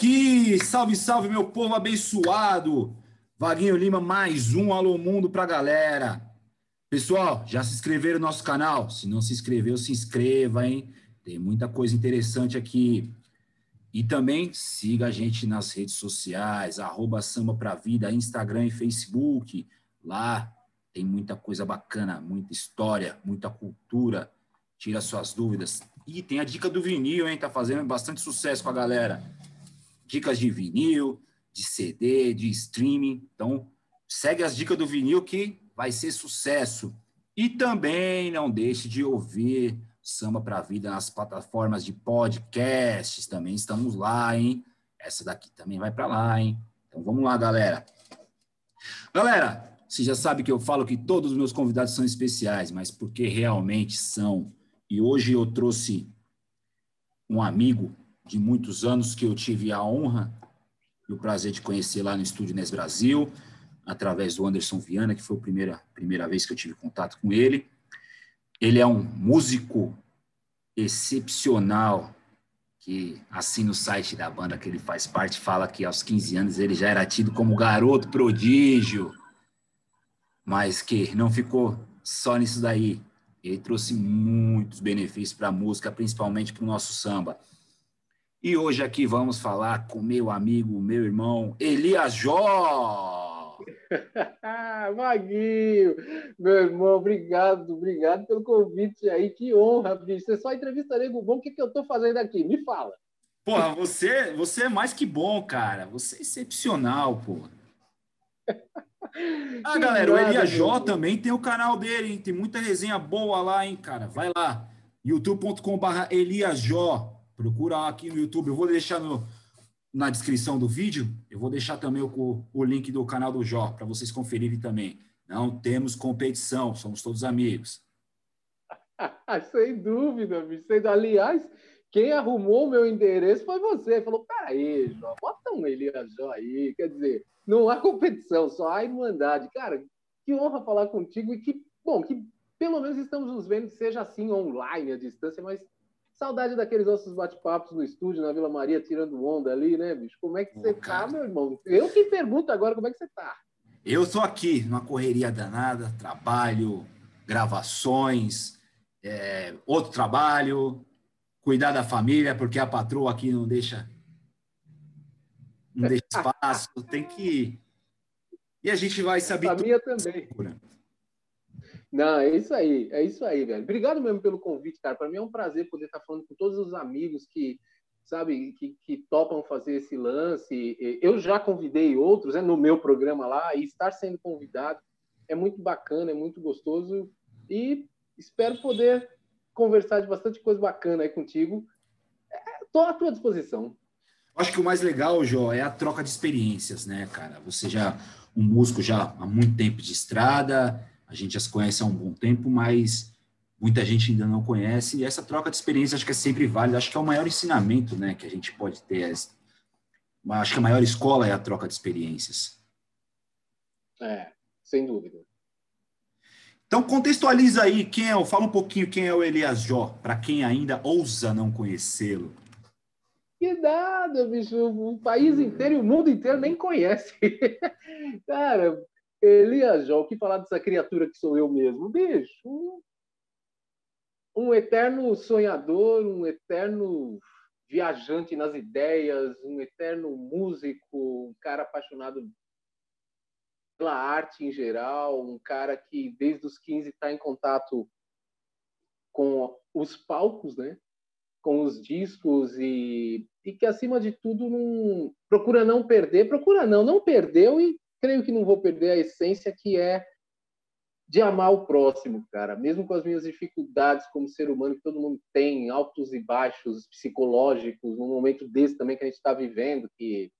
aqui! Salve, salve, meu povo abençoado! Vaguinho Lima, mais um Alô Mundo pra galera. Pessoal, já se inscreveram no nosso canal? Se não se inscreveu, se inscreva, hein? Tem muita coisa interessante aqui. E também siga a gente nas redes sociais, arroba Samba Pra Vida, Instagram e Facebook. Lá tem muita coisa bacana, muita história, muita cultura. Tira suas dúvidas. E tem a dica do vinil, hein? Tá fazendo bastante sucesso com a galera. Dicas de vinil, de CD, de streaming. Então, segue as dicas do vinil que vai ser sucesso. E também não deixe de ouvir Samba para a Vida nas plataformas de podcasts. Também estamos lá, hein? Essa daqui também vai para lá, hein? Então vamos lá, galera. Galera, você já sabe que eu falo que todos os meus convidados são especiais, mas porque realmente são. E hoje eu trouxe um amigo de muitos anos que eu tive a honra e o prazer de conhecer lá no Estúdio Nes Brasil, através do Anderson Viana, que foi a primeira, primeira vez que eu tive contato com ele. Ele é um músico excepcional, que assim no site da banda que ele faz parte, fala que aos 15 anos ele já era tido como garoto prodígio, mas que não ficou só nisso daí. Ele trouxe muitos benefícios para a música, principalmente para o nosso samba. E hoje aqui vamos falar com meu amigo, meu irmão, Elias Jó. Maguinho, meu irmão, obrigado, obrigado pelo convite aí, que honra, bicho. Você só entrevista nego bom, o que, que eu estou fazendo aqui? Me fala. Porra, você, você é mais que bom, cara. Você é excepcional, pô. Ah, galera, o Elias Jó também tem o canal dele, hein? Tem muita resenha boa lá, hein, cara. Vai lá, youtube.com.br Elias Jó. Procura aqui no YouTube. Eu vou deixar no, na descrição do vídeo, eu vou deixar também o, o link do canal do Jó, para vocês conferirem também. Não temos competição, somos todos amigos. sem dúvida, bicho. Aliás, quem arrumou o meu endereço foi você. Falou, peraí, Jó, bota um Elias Jó aí. Quer dizer, não há competição, só há irmandade. Cara, que honra falar contigo e que, bom, que pelo menos estamos nos vendo, seja assim online, à distância, mas Saudade daqueles nossos bate-papos no estúdio, na Vila Maria, tirando onda ali, né, bicho? Como é que Pô, você tá, cara. tá, meu irmão? Eu que pergunto agora como é que você tá. Eu estou aqui, numa correria danada, trabalho, gravações, é, outro trabalho, cuidar da família, porque a patroa aqui não deixa não deixa espaço, tem que ir. E a gente vai saber. A minha também. Não, é isso aí, é isso aí, velho. Obrigado mesmo pelo convite, cara. Para mim é um prazer poder estar falando com todos os amigos que, sabe, que, que topam fazer esse lance. Eu já convidei outros né, no meu programa lá e estar sendo convidado é muito bacana, é muito gostoso e espero poder conversar de bastante coisa bacana aí contigo. Estou à tua disposição. Acho que o mais legal, Jó, é a troca de experiências, né, cara? Você já, um músico já há muito tempo de estrada, a gente já se conhece há um bom tempo, mas muita gente ainda não conhece, e essa troca de experiência acho que é sempre válida, acho que é o maior ensinamento né, que a gente pode ter. Acho que a maior escola é a troca de experiências. É, sem dúvida. Então contextualiza aí quem é, fala um pouquinho quem é o Elias Jó, para quem ainda ousa não conhecê-lo. Que nada, bicho, o país inteiro e o mundo inteiro nem conhece. Cara, Elias o que falar dessa criatura que sou eu mesmo? Bicho, um, um eterno sonhador, um eterno viajante nas ideias, um eterno músico, um cara apaixonado pela arte em geral, um cara que desde os 15 está em contato com os palcos, né? com os discos e, e que acima de tudo não procura não perder, procura não, não perdeu e creio que não vou perder a essência que é de amar o próximo, cara, mesmo com as minhas dificuldades como ser humano que todo mundo tem, altos e baixos psicológicos, num momento desse também que a gente está vivendo, que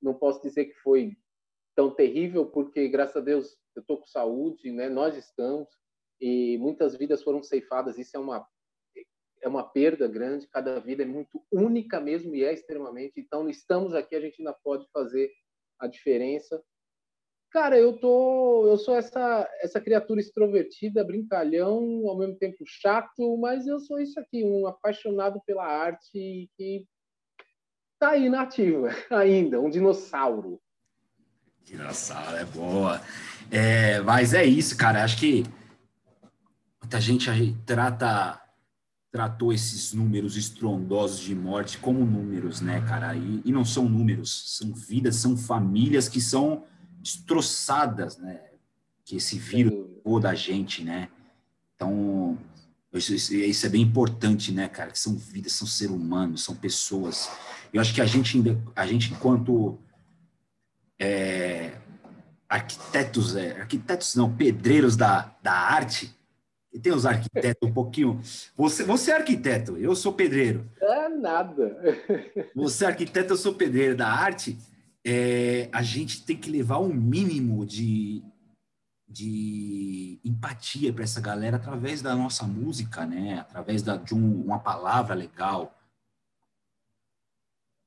não posso dizer que foi tão terrível, porque graças a Deus eu estou com saúde, né? Nós estamos e muitas vidas foram ceifadas. Isso é uma é uma perda grande. Cada vida é muito única mesmo e é extremamente. Então estamos aqui, a gente ainda pode fazer a diferença Cara, eu tô, eu sou essa essa criatura extrovertida, brincalhão, ao mesmo tempo chato, mas eu sou isso aqui, um apaixonado pela arte que está aí na ativa ainda, um dinossauro. Dinossauro é boa. É, mas é isso, cara. Acho que muita gente trata tratou esses números estrondosos de morte como números, né, cara? E, e não são números, são vidas, são famílias que são destroçadas, né? Que esse vírus levou da gente, né? Então, isso, isso, é bem importante, né, cara? Que são vidas, são seres humanos, são pessoas. Eu acho que a gente, a gente enquanto é, arquitetos, é, arquitetos não, pedreiros da, da arte, e tem os arquitetos um pouquinho. Você, você é arquiteto, eu sou pedreiro. É nada. Você é arquiteto, eu sou pedreiro da arte. É, a gente tem que levar um mínimo de, de empatia para essa galera através da nossa música, né? Através da, de um, uma palavra legal.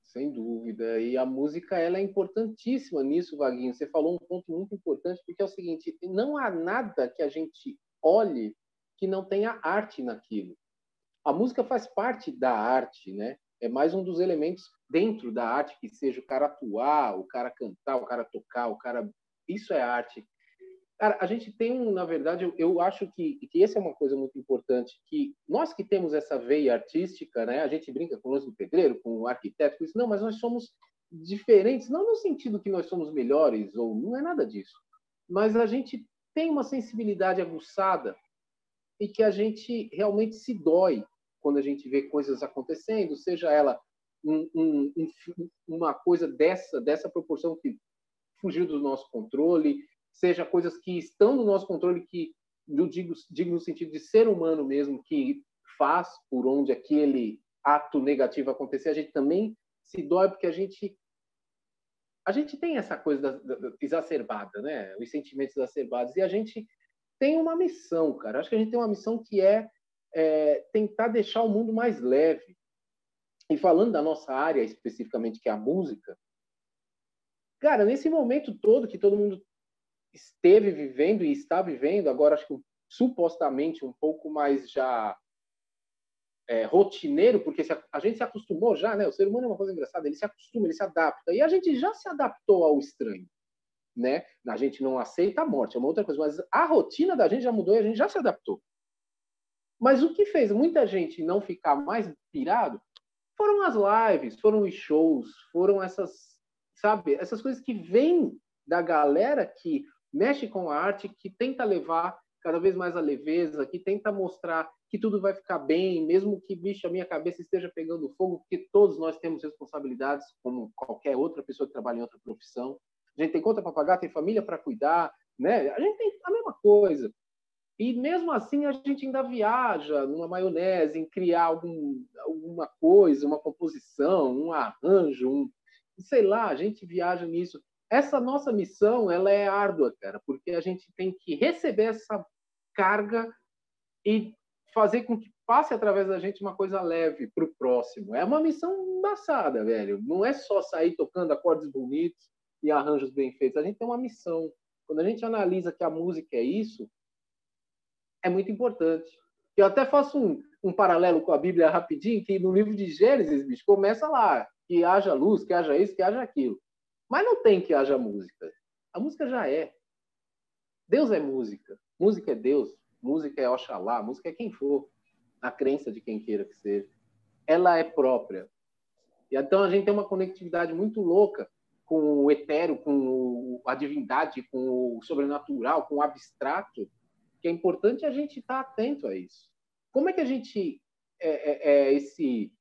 Sem dúvida. E a música ela é importantíssima nisso, Vaguinho. Você falou um ponto muito importante, porque é o seguinte: não há nada que a gente olhe que não tenha arte naquilo. A música faz parte da arte, né? É mais um dos elementos dentro da arte que seja o cara atuar, o cara cantar, o cara tocar, o cara. Isso é arte. Cara, a gente tem, na verdade, eu, acho que, que essa é uma coisa muito importante, que nós que temos essa veia artística, né? A gente brinca com o do pedreiro, com o arquiteto, com isso, não, mas nós somos diferentes, não no sentido que nós somos melhores, ou não é nada disso, mas a gente tem uma sensibilidade aguçada e que a gente realmente se dói quando a gente vê coisas acontecendo, seja ela um, um, um, uma coisa dessa dessa proporção que fugiu do nosso controle, seja coisas que estão no nosso controle que eu digo, digo no sentido de ser humano mesmo que faz por onde aquele ato negativo acontecer, a gente também se dói porque a gente a gente tem essa coisa da, da, exacerbada, né? Os sentimentos exacerbados e a gente tem uma missão, cara. Acho que a gente tem uma missão que é, é tentar deixar o mundo mais leve. E falando da nossa área especificamente, que é a música, cara, nesse momento todo que todo mundo esteve vivendo e está vivendo, agora acho que supostamente um pouco mais já é, rotineiro, porque a, a, gente se acostumou já, né? O ser humano é uma coisa engraçada, ele se acostuma, ele se adapta. E a gente já se adaptou ao estranho né? A gente não aceita a morte, é uma outra coisa, mas a rotina da gente já mudou e a gente já se adaptou. Mas o que fez muita gente não ficar mais pirado foram as lives, foram os shows, foram essas, sabe, essas coisas que vêm da galera que mexe com a arte, que tenta levar cada vez mais a leveza, que tenta mostrar que tudo vai ficar bem, mesmo que, bicho, a minha cabeça esteja pegando fogo, porque todos nós temos responsabilidades, como qualquer outra pessoa que trabalha em outra profissão a gente tem conta para pagar, tem família para cuidar, né? A gente tem a mesma coisa. E mesmo assim a gente ainda viaja numa maionese, em criar algum, alguma coisa, uma composição, um arranjo, um, sei lá, a gente viaja nisso. Essa nossa missão, ela é árdua, cara, porque a gente tem que receber essa carga e fazer com que passe através da gente uma coisa leve para o próximo. É uma missão embaçada, velho. Não é só sair tocando acordes bonitos, e arranjos bem feitos. A gente tem uma missão. Quando a gente analisa que a música é isso, é muito importante. Eu até faço um, um paralelo com a Bíblia rapidinho, que no livro de Gênesis, bicho, começa lá, que haja luz, que haja isso, que haja aquilo. Mas não tem que haja música. A música já é. Deus é música. Música é Deus. Música é Oxalá. Música é quem for. A crença de quem queira que seja. Ela é própria. E então a gente tem uma conectividade muito louca com o etéreo, com a divindade, com o sobrenatural, com o abstrato, que é importante a gente estar atento a isso. Como é que a gente é, é, é esse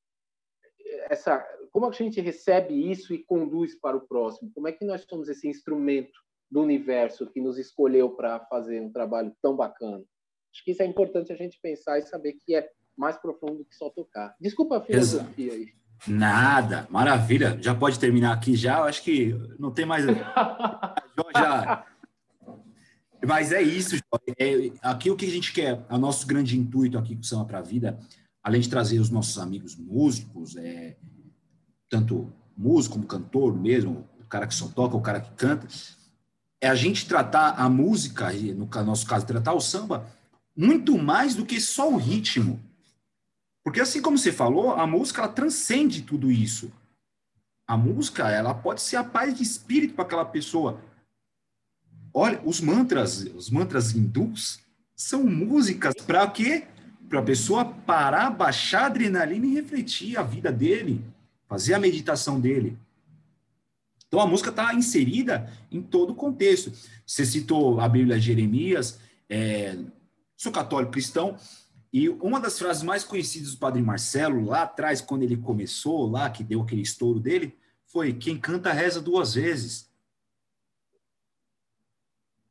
essa como é a gente recebe isso e conduz para o próximo? Como é que nós somos esse instrumento do universo que nos escolheu para fazer um trabalho tão bacana? Acho que isso é importante a gente pensar e saber que é mais profundo que só tocar. Desculpa a filosofia aí. Nada, maravilha. Já pode terminar aqui já. Eu acho que não tem mais. já. Mas é isso, é, aqui o que a gente quer, o nosso grande intuito aqui com Samba para a Vida, além de trazer os nossos amigos músicos, é, tanto músico como cantor mesmo, o cara que só toca, o cara que canta, é a gente tratar a música, no nosso caso, tratar o samba, muito mais do que só o ritmo. Porque assim como você falou, a música ela transcende tudo isso. A música, ela pode ser a paz de espírito para aquela pessoa. Olha, os mantras, os mantras hindus são músicas para quê? Para a pessoa parar, baixar a adrenalina e refletir a vida dele, fazer a meditação dele. Então a música está inserida em todo o contexto. Você citou a Bíblia de Jeremias, é, sou católico cristão, e uma das frases mais conhecidas do Padre Marcelo, lá atrás, quando ele começou, lá que deu aquele estouro dele, foi: Quem canta reza duas vezes.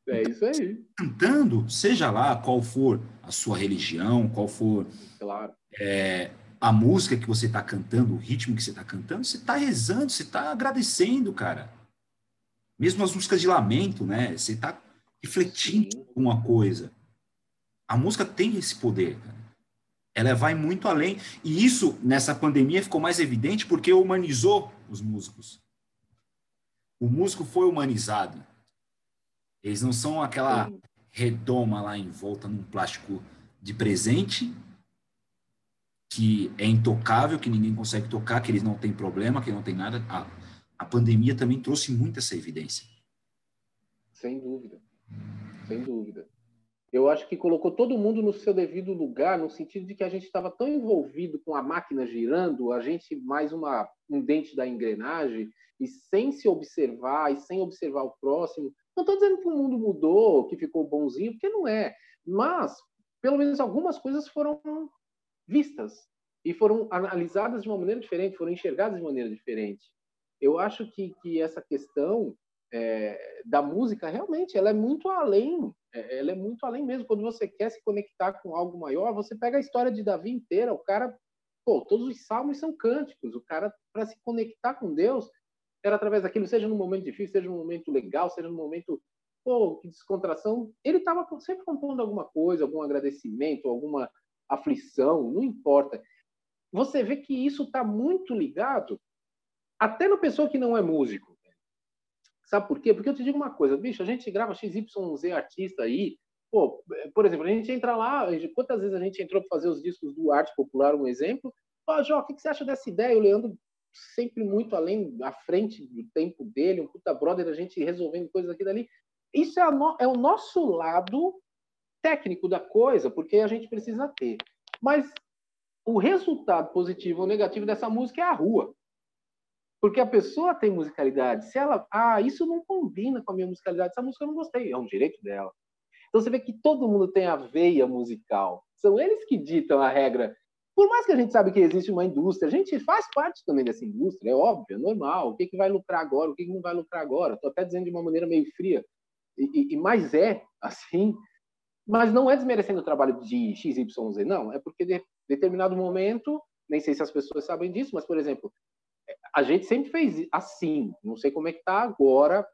É isso aí. Cantando, seja lá qual for a sua religião, qual for claro. é, a música que você está cantando, o ritmo que você está cantando, você está rezando, você está agradecendo, cara. Mesmo as músicas de lamento, né? Você está refletindo Sim. alguma coisa. A música tem esse poder, cara. Ela vai muito além. E isso, nessa pandemia, ficou mais evidente porque humanizou os músicos. O músico foi humanizado. Eles não são aquela redoma lá em volta num plástico de presente que é intocável, que ninguém consegue tocar, que eles não têm problema, que não tem nada. A, a pandemia também trouxe muito essa evidência. Sem dúvida. Sem dúvida eu acho que colocou todo mundo no seu devido lugar, no sentido de que a gente estava tão envolvido com a máquina girando, a gente mais uma, um dente da engrenagem, e sem se observar, e sem observar o próximo. Não estou dizendo que o mundo mudou, que ficou bonzinho, porque não é. Mas, pelo menos algumas coisas foram vistas e foram analisadas de uma maneira diferente, foram enxergadas de maneira diferente. Eu acho que, que essa questão é, da música realmente ela é muito além é, ela é muito além mesmo quando você quer se conectar com algo maior você pega a história de Davi inteira o cara pô todos os salmos são cânticos o cara para se conectar com Deus era através daquilo seja num momento difícil seja num momento legal seja num momento pô que descontração ele estava sempre compondo alguma coisa algum agradecimento alguma aflição não importa você vê que isso está muito ligado até na pessoa que não é músico Sabe por quê? Porque eu te digo uma coisa, bicho, a gente grava XYZ artista aí, pô, por exemplo, a gente entra lá, quantas vezes a gente entrou para fazer os discos do Arte Popular, um exemplo, Pô, Jó, o que você acha dessa ideia? O Leandro sempre muito além, à frente do tempo dele, um puta brother, a gente resolvendo coisas aqui dali. Isso é, no, é o nosso lado técnico da coisa, porque a gente precisa ter. Mas o resultado positivo ou negativo dessa música é a rua. Porque a pessoa tem musicalidade. Se ela, ah, isso não combina com a minha musicalidade, essa música eu não gostei, é um direito dela. Então você vê que todo mundo tem a veia musical. São eles que ditam a regra. Por mais que a gente sabe que existe uma indústria, a gente faz parte também dessa indústria, é óbvio, é normal. O que, que vai lucrar agora, o que, que não vai lucrar agora? Estou até dizendo de uma maneira meio fria. E, e, mas é assim. Mas não é desmerecendo o trabalho de XYZ, não. É porque de determinado momento, nem sei se as pessoas sabem disso, mas, por exemplo, a gente sempre fez assim. Não sei como é que tá agora,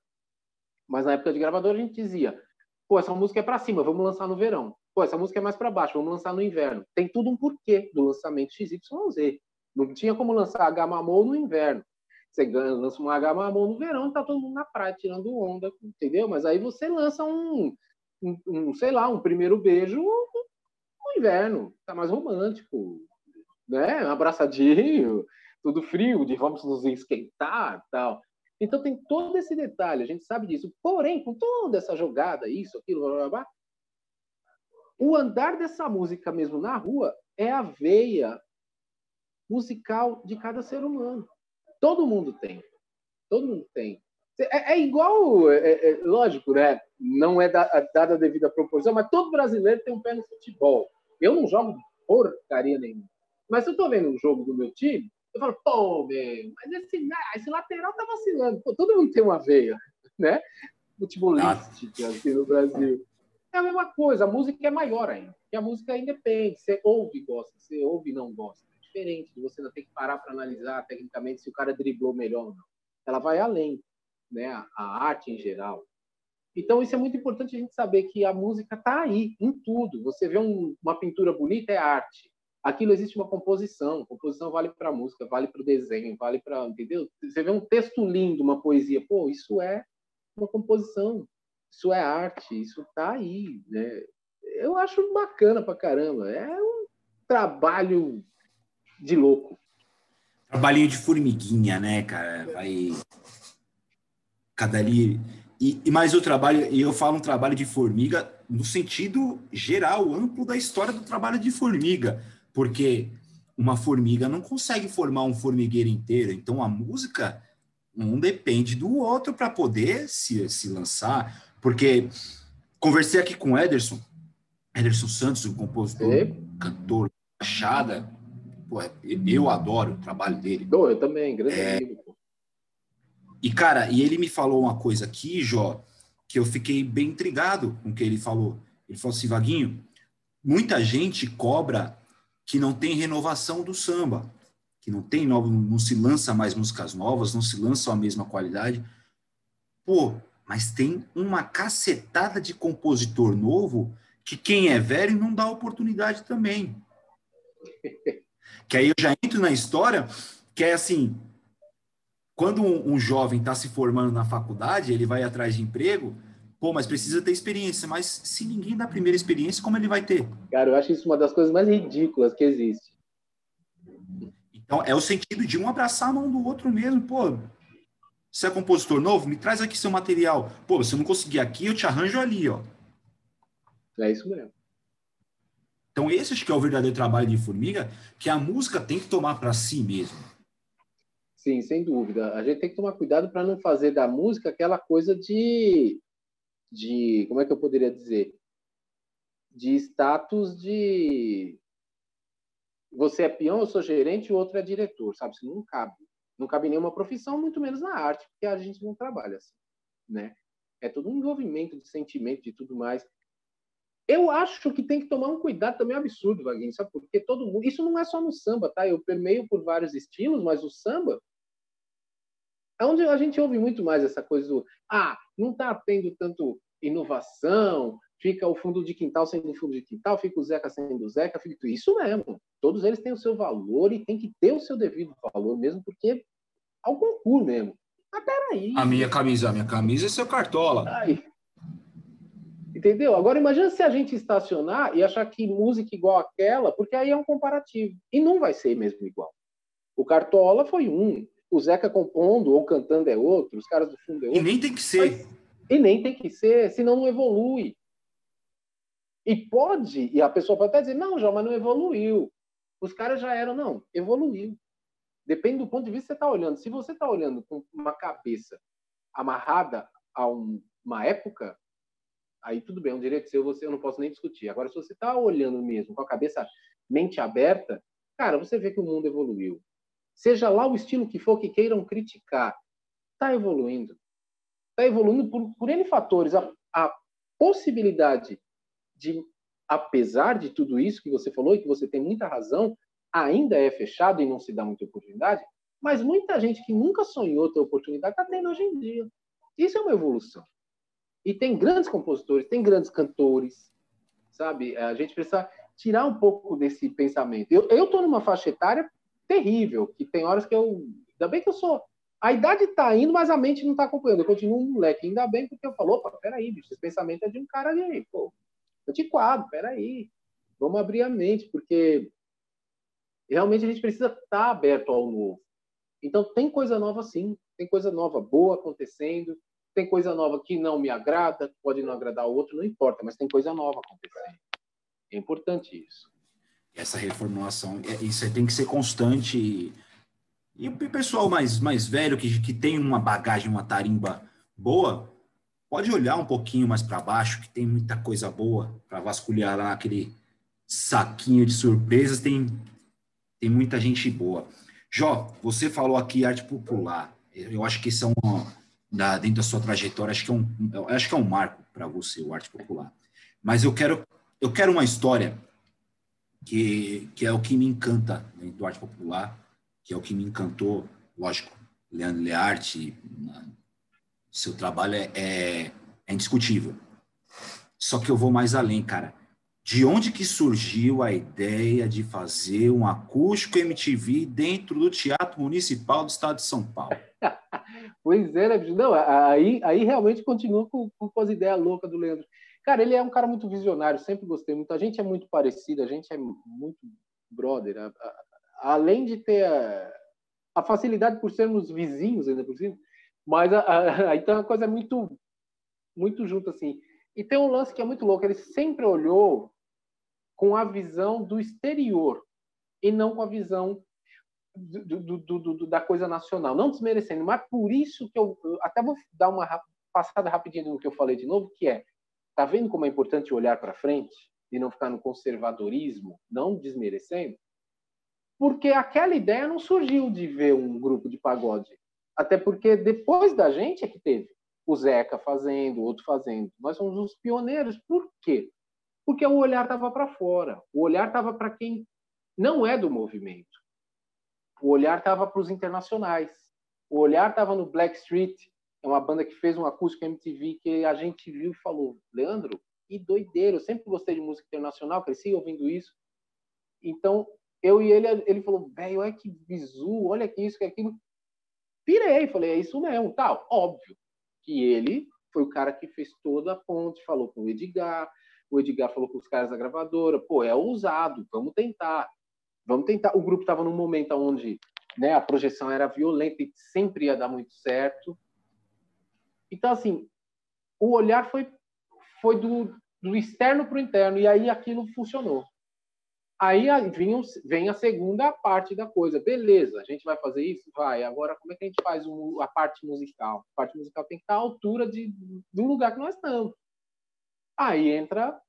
mas na época de gravador a gente dizia: pô, essa música é para cima, vamos lançar no verão. Pô, essa música é mais para baixo, vamos lançar no inverno. Tem tudo um porquê do lançamento XYZ. Não tinha como lançar a Gamamon no inverno. Você lança uma Gamamon no verão e tá todo mundo na praia tirando onda, entendeu? Mas aí você lança um, um, um sei lá, um primeiro beijo no inverno. Tá mais romântico, né? Um abraçadinho, tudo frio, de vamos nos esquentar tal. Então tem todo esse detalhe, a gente sabe disso. Porém, com toda essa jogada, isso, aquilo, blá, blá, blá, o andar dessa música mesmo na rua é a veia musical de cada ser humano. Todo mundo tem. Todo mundo tem. É, é igual, é, é, é lógico, né? Não é da, dada a devida proporção, mas todo brasileiro tem um pé no futebol. Eu não jogo porcaria nenhuma. Mas se eu estou vendo um jogo do meu time, eu falo, pô, meu, mas esse, esse lateral tá vacilando. Pô, todo mundo tem uma veia, né? Futebolística aqui no Brasil. É a mesma coisa, a música é maior ainda. E a música independe, você ouve e gosta, você ouve e não gosta. É diferente de você não ter que parar para analisar tecnicamente se o cara driblou melhor ou não. Ela vai além, né? A arte em geral. Então, isso é muito importante a gente saber que a música está aí, em tudo. Você vê um, uma pintura bonita, é arte aquilo existe uma composição. Composição vale para música, vale para o desenho, vale para. Entendeu? Você vê um texto lindo, uma poesia, pô, isso é uma composição, isso é arte, isso está aí. Né? Eu acho bacana para caramba. É um trabalho de louco. Trabalhinho de formiguinha, né, cara? Vai. Cada ali. E, e mais o trabalho, e eu falo um trabalho de formiga no sentido geral, amplo da história do trabalho de formiga, porque uma formiga não consegue formar um formigueiro inteiro, então a música um depende do outro para poder se, se lançar, porque conversei aqui com o Ederson, Ederson Santos, o compositor, e? cantor, achada, Pô, eu adoro o trabalho dele. eu também, grande é... amigo. E, cara, e ele me falou uma coisa aqui, Jó, que eu fiquei bem intrigado com o que ele falou. Ele falou assim, Vaguinho, muita gente cobra que não tem renovação do samba, que não tem novo, não se lança mais músicas novas, não se lança a mesma qualidade. Pô, mas tem uma cacetada de compositor novo que quem é velho não dá oportunidade também. Que aí eu já entro na história, que é assim, quando um, um jovem está se formando na faculdade, ele vai atrás de emprego, pô, mas precisa ter experiência. Mas se ninguém dá a primeira experiência, como ele vai ter? Cara, eu acho isso uma das coisas mais ridículas que existe. Então, é o sentido de um abraçar a mão do outro mesmo. Pô, você é compositor novo? Me traz aqui seu material. Pô, você não conseguir aqui, eu te arranjo ali, ó. É isso mesmo. Então, esse acho que é o verdadeiro trabalho de formiga, que a música tem que tomar para si mesmo. Sim, sem dúvida. A gente tem que tomar cuidado para não fazer da música aquela coisa de, de. Como é que eu poderia dizer? De status de. Você é peão, eu sou gerente, o outro é diretor, sabe? Isso não cabe. Não cabe nenhuma profissão, muito menos na arte, porque a gente não trabalha assim, né? É todo um envolvimento de sentimento, de tudo mais. Eu acho que tem que tomar um cuidado também absurdo, Vaguinho, sabe? Porque todo mundo. Isso não é só no samba, tá? Eu permeio por vários estilos, mas o samba. É onde a gente ouve muito mais essa coisa do. Ah, não está tendo tanto inovação, fica o fundo de quintal sendo fundo de quintal, fica o Zeca sendo o Zeca, fica isso mesmo. Todos eles têm o seu valor e tem que ter o seu devido valor mesmo, porque é o concurso mesmo. Mas peraí. A minha camisa, a minha camisa é seu cartola. Ai, Entendeu? Agora imagina se a gente estacionar e achar que música igual aquela, porque aí é um comparativo. E não vai ser mesmo igual. O Cartola foi um, o Zeca compondo ou cantando é outro, os caras do fundo é outro. E nem tem que ser. Mas, e nem tem que ser, senão não evolui. E pode, e a pessoa pode até dizer, não, João, mas não evoluiu. Os caras já eram, não, evoluiu. Depende do ponto de vista que você está olhando. Se você está olhando com uma cabeça amarrada a um, uma época, aí tudo bem, é um direito seu, você, eu não posso nem discutir. Agora, se você está olhando mesmo com a cabeça, mente aberta, cara, você vê que o mundo evoluiu. Seja lá o estilo que for que queiram criticar, está evoluindo. Está evoluindo por, por N fatores. A, a possibilidade de, apesar de tudo isso que você falou e que você tem muita razão, ainda é fechado e não se dá muita oportunidade, mas muita gente que nunca sonhou ter oportunidade está tendo hoje em dia. Isso é uma evolução. E tem grandes compositores, tem grandes cantores, sabe? A gente precisa tirar um pouco desse pensamento. Eu estou numa faixa etária terrível, que tem horas que eu. Ainda bem que eu sou. A idade está indo, mas a mente não está acompanhando. Eu continuo um moleque, ainda bem, porque eu falo, opa, peraí, bicho, esse pensamento é de um cara de, pô, antiquado, peraí. Vamos abrir a mente, porque realmente a gente precisa estar tá aberto ao novo. Então, tem coisa nova sim, tem coisa nova boa acontecendo, tem coisa nova que não me agrada, pode não agradar o outro, não importa, mas tem coisa nova acontecendo. É importante isso. Essa reformulação, é, isso tem que ser constante. E, o pessoal mais, mais velho, que, que tem uma bagagem, uma tarimba boa, pode olhar um pouquinho mais para baixo, que tem muita coisa boa para vasculhar lá aquele saquinho de surpresas. Tem, tem muita gente boa. Jó, você falou aqui arte popular. Eu acho que isso é da, dentro da sua trajetória, acho que é um, acho que é um marco para você, o arte popular. Mas eu quero, eu quero uma história que, que é o que me encanta dentro do arte popular, que é o que me encantou, lógico, Leandro Learte, seu trabalho é, é, é indiscutível. Só que eu vou mais além, cara. De onde que surgiu a ideia de fazer um acústico MTV dentro do Teatro Municipal do Estado de São Paulo? pois é, né? Não, aí, aí realmente continua com, com as ideias loucas do Leandro. Cara, ele é um cara muito visionário, sempre gostei muito. A gente é muito parecido, a gente é muito brother. A, a, além de ter a, a facilidade por sermos vizinhos ainda por cima, mas a, a, então a coisa muito, muito junto assim. E tem um lance que é muito louco, ele sempre olhou com a visão do exterior e não com a visão do, do, do, da coisa nacional, não desmerecendo, mas por isso que eu, eu até vou dar uma passada rapidinho no que eu falei de novo, que é, tá vendo como é importante olhar para frente e não ficar no conservadorismo, não desmerecendo? Porque aquela ideia não surgiu de ver um grupo de pagode, até porque depois da gente é que teve o Zeca fazendo, outro fazendo. Nós somos os pioneiros. Por quê? Porque o olhar estava para fora. O olhar estava para quem não é do movimento. O olhar estava para os internacionais. O olhar estava no Black Street, é uma banda que fez um acústico MTV que a gente viu e falou, Leandro, que doideiro, eu sempre gostei de música internacional, cresci ouvindo isso. Então, eu e ele, ele falou, velho, olha que bizu, olha que isso, que aquilo. Pirei, falei, é isso mesmo, tal. Óbvio que ele foi o cara que fez toda a ponte, falou com o Edgar, o Edgar falou com os caras da gravadora, pô, é ousado, vamos tentar. Vamos tentar. O grupo estava num momento onde né, a projeção era violenta e sempre ia dar muito certo. Então, assim, o olhar foi, foi do, do externo para o interno, e aí aquilo funcionou. Aí vem, a segunda parte da coisa. Beleza, a gente vai fazer isso? Vai. Agora, como é que a gente faz a parte musical? A parte musical tem que estar à altura de, do lugar que nós estamos. Aí entra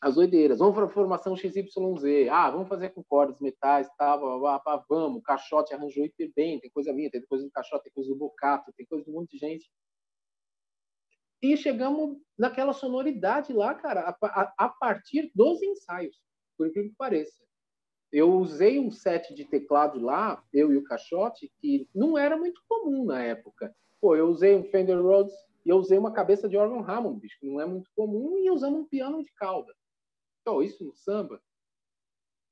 as doideiras. Vamos para a formação XYZ. Ah, vamos fazer com cordas, metais, tal, blá, blá, blá, vamos. O Caixote arranjou hiper bem. Tem coisa minha, tem coisa do Caixote, tem coisa do Bocato, tem coisa de um monte de gente. E chegamos naquela sonoridade lá, cara, a, a, a partir dos ensaios por incrível que pareça. Eu usei um set de teclado lá, eu e o Caixote, que não era muito comum na época. Pô, eu usei um Fender Rhodes e eu usei uma cabeça de órgão Hammond, bicho, que não é muito comum, e usamos um piano de cauda. Então, isso no samba,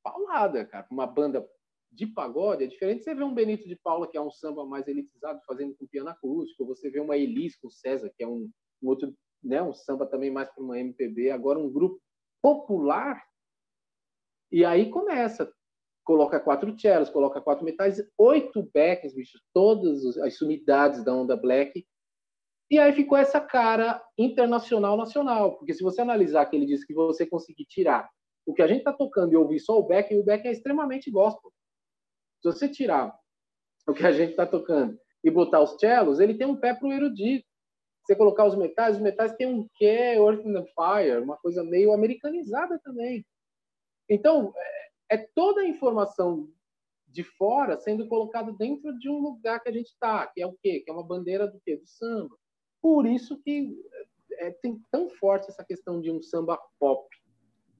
paulada, cara. Uma banda de pagode é diferente. Você vê um Benito de Paula, que é um samba mais elitizado, fazendo com piano acústico. Você vê uma Elis com César, que é um, um outro, né, um samba também mais para uma MPB. Agora, um grupo popular e aí começa. Coloca quatro cellos, coloca quatro metais, oito backs, bicho, todas as unidades da onda black. E aí ficou essa cara internacional nacional, porque se você analisar aquele disco que você conseguir tirar o que a gente está tocando e ouvir só o back, o back é extremamente gospel. Se você tirar o que a gente está tocando e botar os cellos, ele tem um pé para o erudito. Você colocar os metais, os metais tem um quê, Earth and Fire, uma coisa meio americanizada também. Então, é, é toda a informação de fora sendo colocada dentro de um lugar que a gente está, que é o quê? Que é uma bandeira do quê? Do samba. Por isso que é, tem tão forte essa questão de um samba pop,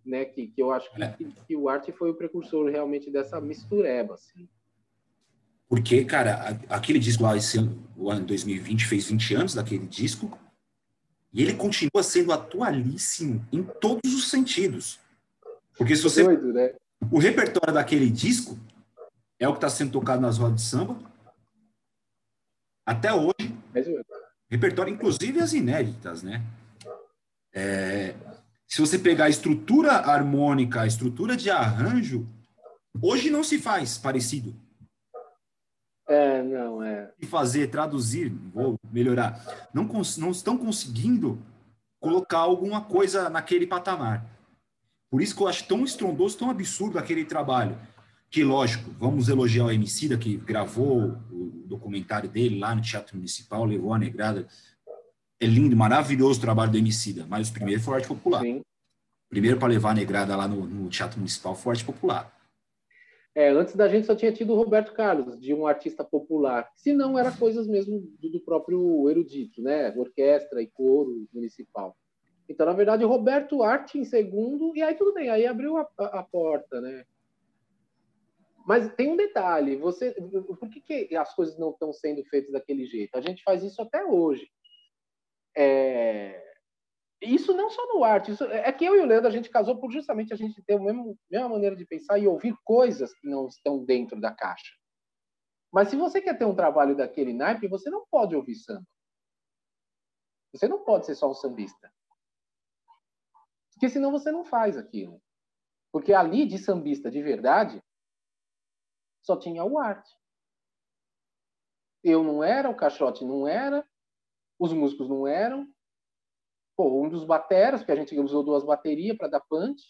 né? Que, que eu acho que, é. que, que o Arte foi o precursor realmente dessa mistureba, assim. Porque, cara, aquele disco lá, esse ano, o ano 2020, fez 20 anos daquele disco, e ele continua sendo atualíssimo em todos os sentidos. Porque se você. Doido, né? O repertório daquele disco é o que está sendo tocado nas rodas de samba. Até hoje. Repertório, inclusive as inéditas, né? É, se você pegar a estrutura harmônica, a estrutura de arranjo, hoje não se faz parecido. É, não, é. E fazer, traduzir, vou melhorar. Não, não estão conseguindo colocar alguma coisa naquele patamar. Por isso que eu acho tão estrondoso, tão absurdo aquele trabalho. Que, lógico, vamos elogiar o Emicida, que gravou o documentário dele lá no Teatro Municipal, levou a negrada. É lindo, maravilhoso o trabalho do Emicida, mas o primeiro foi arte popular. Sim. Primeiro para levar a negrada lá no, no Teatro Municipal foi arte popular. É, antes da gente só tinha tido o Roberto Carlos, de um artista popular. Se não, era coisas mesmo do, do próprio erudito, né? Orquestra e coro municipal. Então, na verdade, Roberto Arte em segundo, e aí tudo bem, aí abriu a, a, a porta, né? Mas tem um detalhe, você, por que, que as coisas não estão sendo feitas daquele jeito? A gente faz isso até hoje. É... Isso não só no arte, isso, é que eu e o Leandro a gente casou por justamente a gente ter a mesma, mesma maneira de pensar e ouvir coisas que não estão dentro da caixa. Mas se você quer ter um trabalho daquele naipe, você não pode ouvir samba. Você não pode ser só um sambista. Porque senão você não faz aquilo. Porque ali de sambista de verdade só tinha o arte. Eu não era, o Caixote não era, os músicos não eram. Pô, um dos bateras, porque a gente usou duas baterias para dar punch,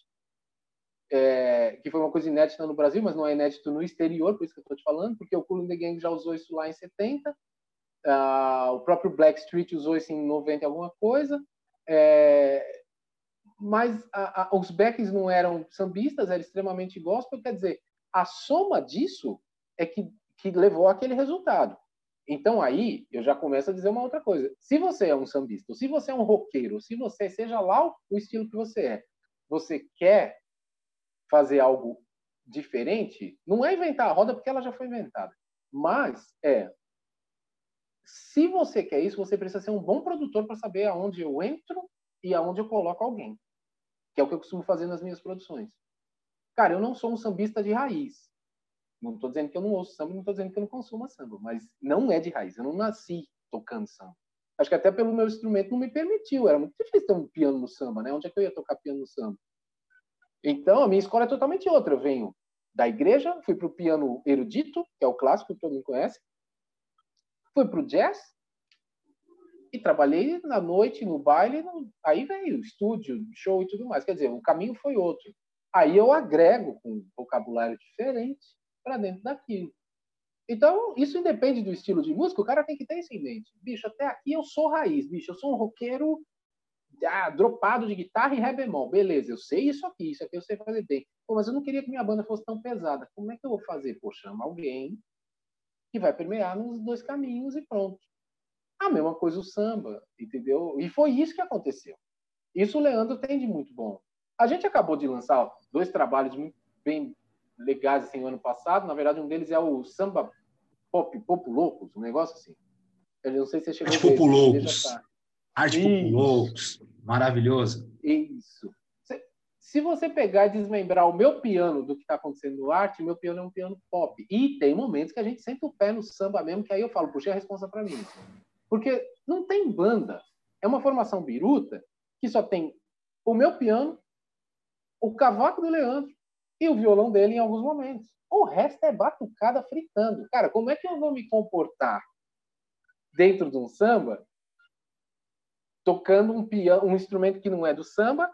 é, que foi uma coisa inédita no Brasil, mas não é inédito no exterior, por isso que eu estou te falando, porque o Cool the Gang já usou isso lá em 70, uh, ah, o próprio Blackstreet usou isso em 90 alguma coisa, é, mas a, a, os backs não eram sambistas, era extremamente gospel, quer dizer, a soma disso é que, que levou aquele resultado. Então aí eu já começo a dizer uma outra coisa. Se você é um sambista, se você é um roqueiro, se você seja lá o estilo que você é, você quer fazer algo diferente, não é inventar a roda porque ela já foi inventada, mas é se você quer isso, você precisa ser um bom produtor para saber aonde eu entro e aonde eu coloco alguém, que é o que eu costumo fazer nas minhas produções. Cara, eu não sou um sambista de raiz. Não estou dizendo que eu não ouço samba, não estou dizendo que eu não consumo samba, mas não é de raiz. Eu não nasci tocando samba. Acho que até pelo meu instrumento não me permitiu. Era muito difícil ter um piano no samba, né? Onde é que eu ia tocar piano no samba? Então, a minha escola é totalmente outra. Eu venho da igreja, fui para o piano erudito, que é o clássico que todo mundo conhece, fui para o jazz e trabalhei na noite, no baile, no... aí veio estúdio, show e tudo mais. Quer dizer, o caminho foi outro. Aí eu agrego com um vocabulário diferente para dentro daquilo. Então, isso independe do estilo de música, o cara tem que ter isso em mente. Bicho, até aqui eu sou raiz, bicho, eu sou um roqueiro ah, dropado de guitarra e ré bemol. Beleza, eu sei isso aqui, isso aqui eu sei fazer bem. Pô, mas eu não queria que minha banda fosse tão pesada. Como é que eu vou fazer? Pô, chama alguém que vai permear nos dois caminhos e pronto. A mesma coisa o samba, entendeu? E foi isso que aconteceu. Isso o Leandro tem de muito bom. A gente acabou de lançar dois trabalhos muito bem legais assim, no ano passado. Na verdade, um deles é o Samba Pop Pop Loucos, um negócio assim. Eu não sei se você chegou Arte Popo Loucos. Tá. Arte Popo Loucos. Maravilhoso. Isso. Se você pegar e desmembrar o meu piano do que está acontecendo no arte, meu piano é um piano pop. E tem momentos que a gente senta o pé no samba mesmo, que aí eu falo, puxa, é a resposta para mim. Porque não tem banda. É uma formação biruta que só tem o meu piano, o cavaco do Leandro e o violão dele em alguns momentos. O resto é batucada fritando. Cara, como é que eu vou me comportar dentro de um samba tocando um piano, um instrumento que não é do samba?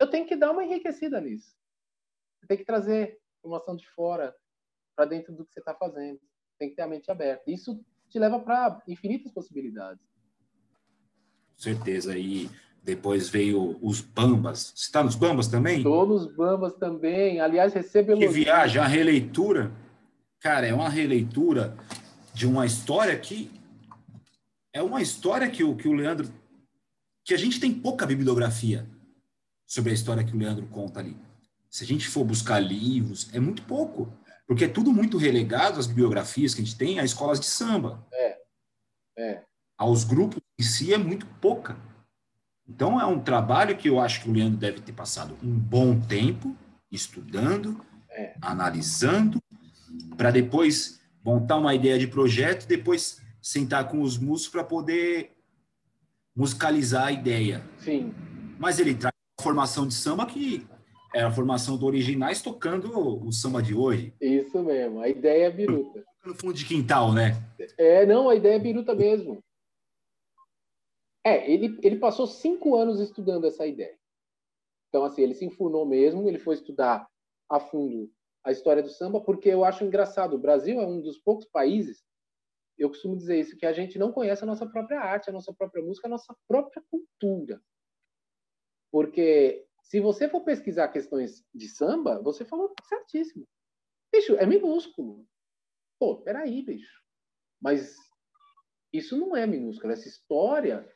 Eu tenho que dar uma enriquecida nisso. Tem que trazer informação de fora para dentro do que você está fazendo. Tem que ter a mente aberta. Isso te leva para infinitas possibilidades. Com certeza. E depois veio os Bambas. Você está nos Bambas também? Estou nos Bambas também. Aliás, recebo Que viagem, a releitura. Cara, é uma releitura de uma história que é uma história que o, que o Leandro que a gente tem pouca bibliografia sobre a história que o Leandro conta ali. Se a gente for buscar livros, é muito pouco, porque é tudo muito relegado às bibliografias que a gente tem a escolas de samba. É. É. Aos grupos em si é muito pouca. Então, é um trabalho que eu acho que o Leandro deve ter passado um bom tempo estudando, é. analisando, para depois montar uma ideia de projeto, depois sentar com os músicos para poder musicalizar a ideia. Sim. Mas ele traz uma formação de samba que é a formação do Originais tocando o samba de hoje. Isso mesmo, a ideia é biruta. No fundo de quintal, né? É, não, a ideia é biruta mesmo. É, ele, ele passou cinco anos estudando essa ideia. Então, assim, ele se enfurnou mesmo, ele foi estudar a fundo a história do samba, porque eu acho engraçado. O Brasil é um dos poucos países, eu costumo dizer isso, que a gente não conhece a nossa própria arte, a nossa própria música, a nossa própria cultura. Porque se você for pesquisar questões de samba, você falou certíssimo. Bicho, é minúsculo. Pô, peraí, bicho. Mas isso não é minúsculo. Essa história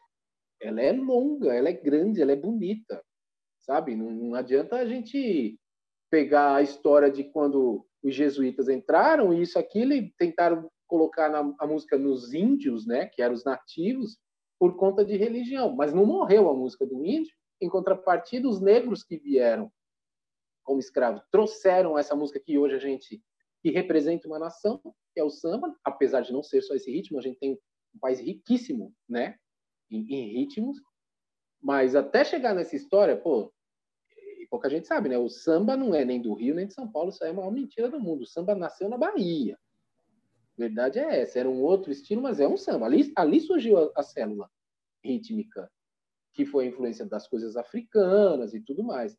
ela é longa, ela é grande, ela é bonita, sabe? Não, não adianta a gente pegar a história de quando os jesuítas entraram e isso aquilo e tentaram colocar na, a música nos índios, né, que eram os nativos, por conta de religião. Mas não morreu a música do índio. Em contrapartida, os negros que vieram como escravos trouxeram essa música que hoje a gente que representa uma nação, que é o samba, apesar de não ser só esse ritmo, a gente tem um país riquíssimo, né, em, em ritmos, mas até chegar nessa história, pô, pouca gente sabe, né? O samba não é nem do Rio nem de São Paulo, isso é a maior mentira do mundo. O samba nasceu na Bahia. verdade é essa. Era um outro estilo, mas é um samba. Ali, ali surgiu a, a célula rítmica, que foi a influência das coisas africanas e tudo mais.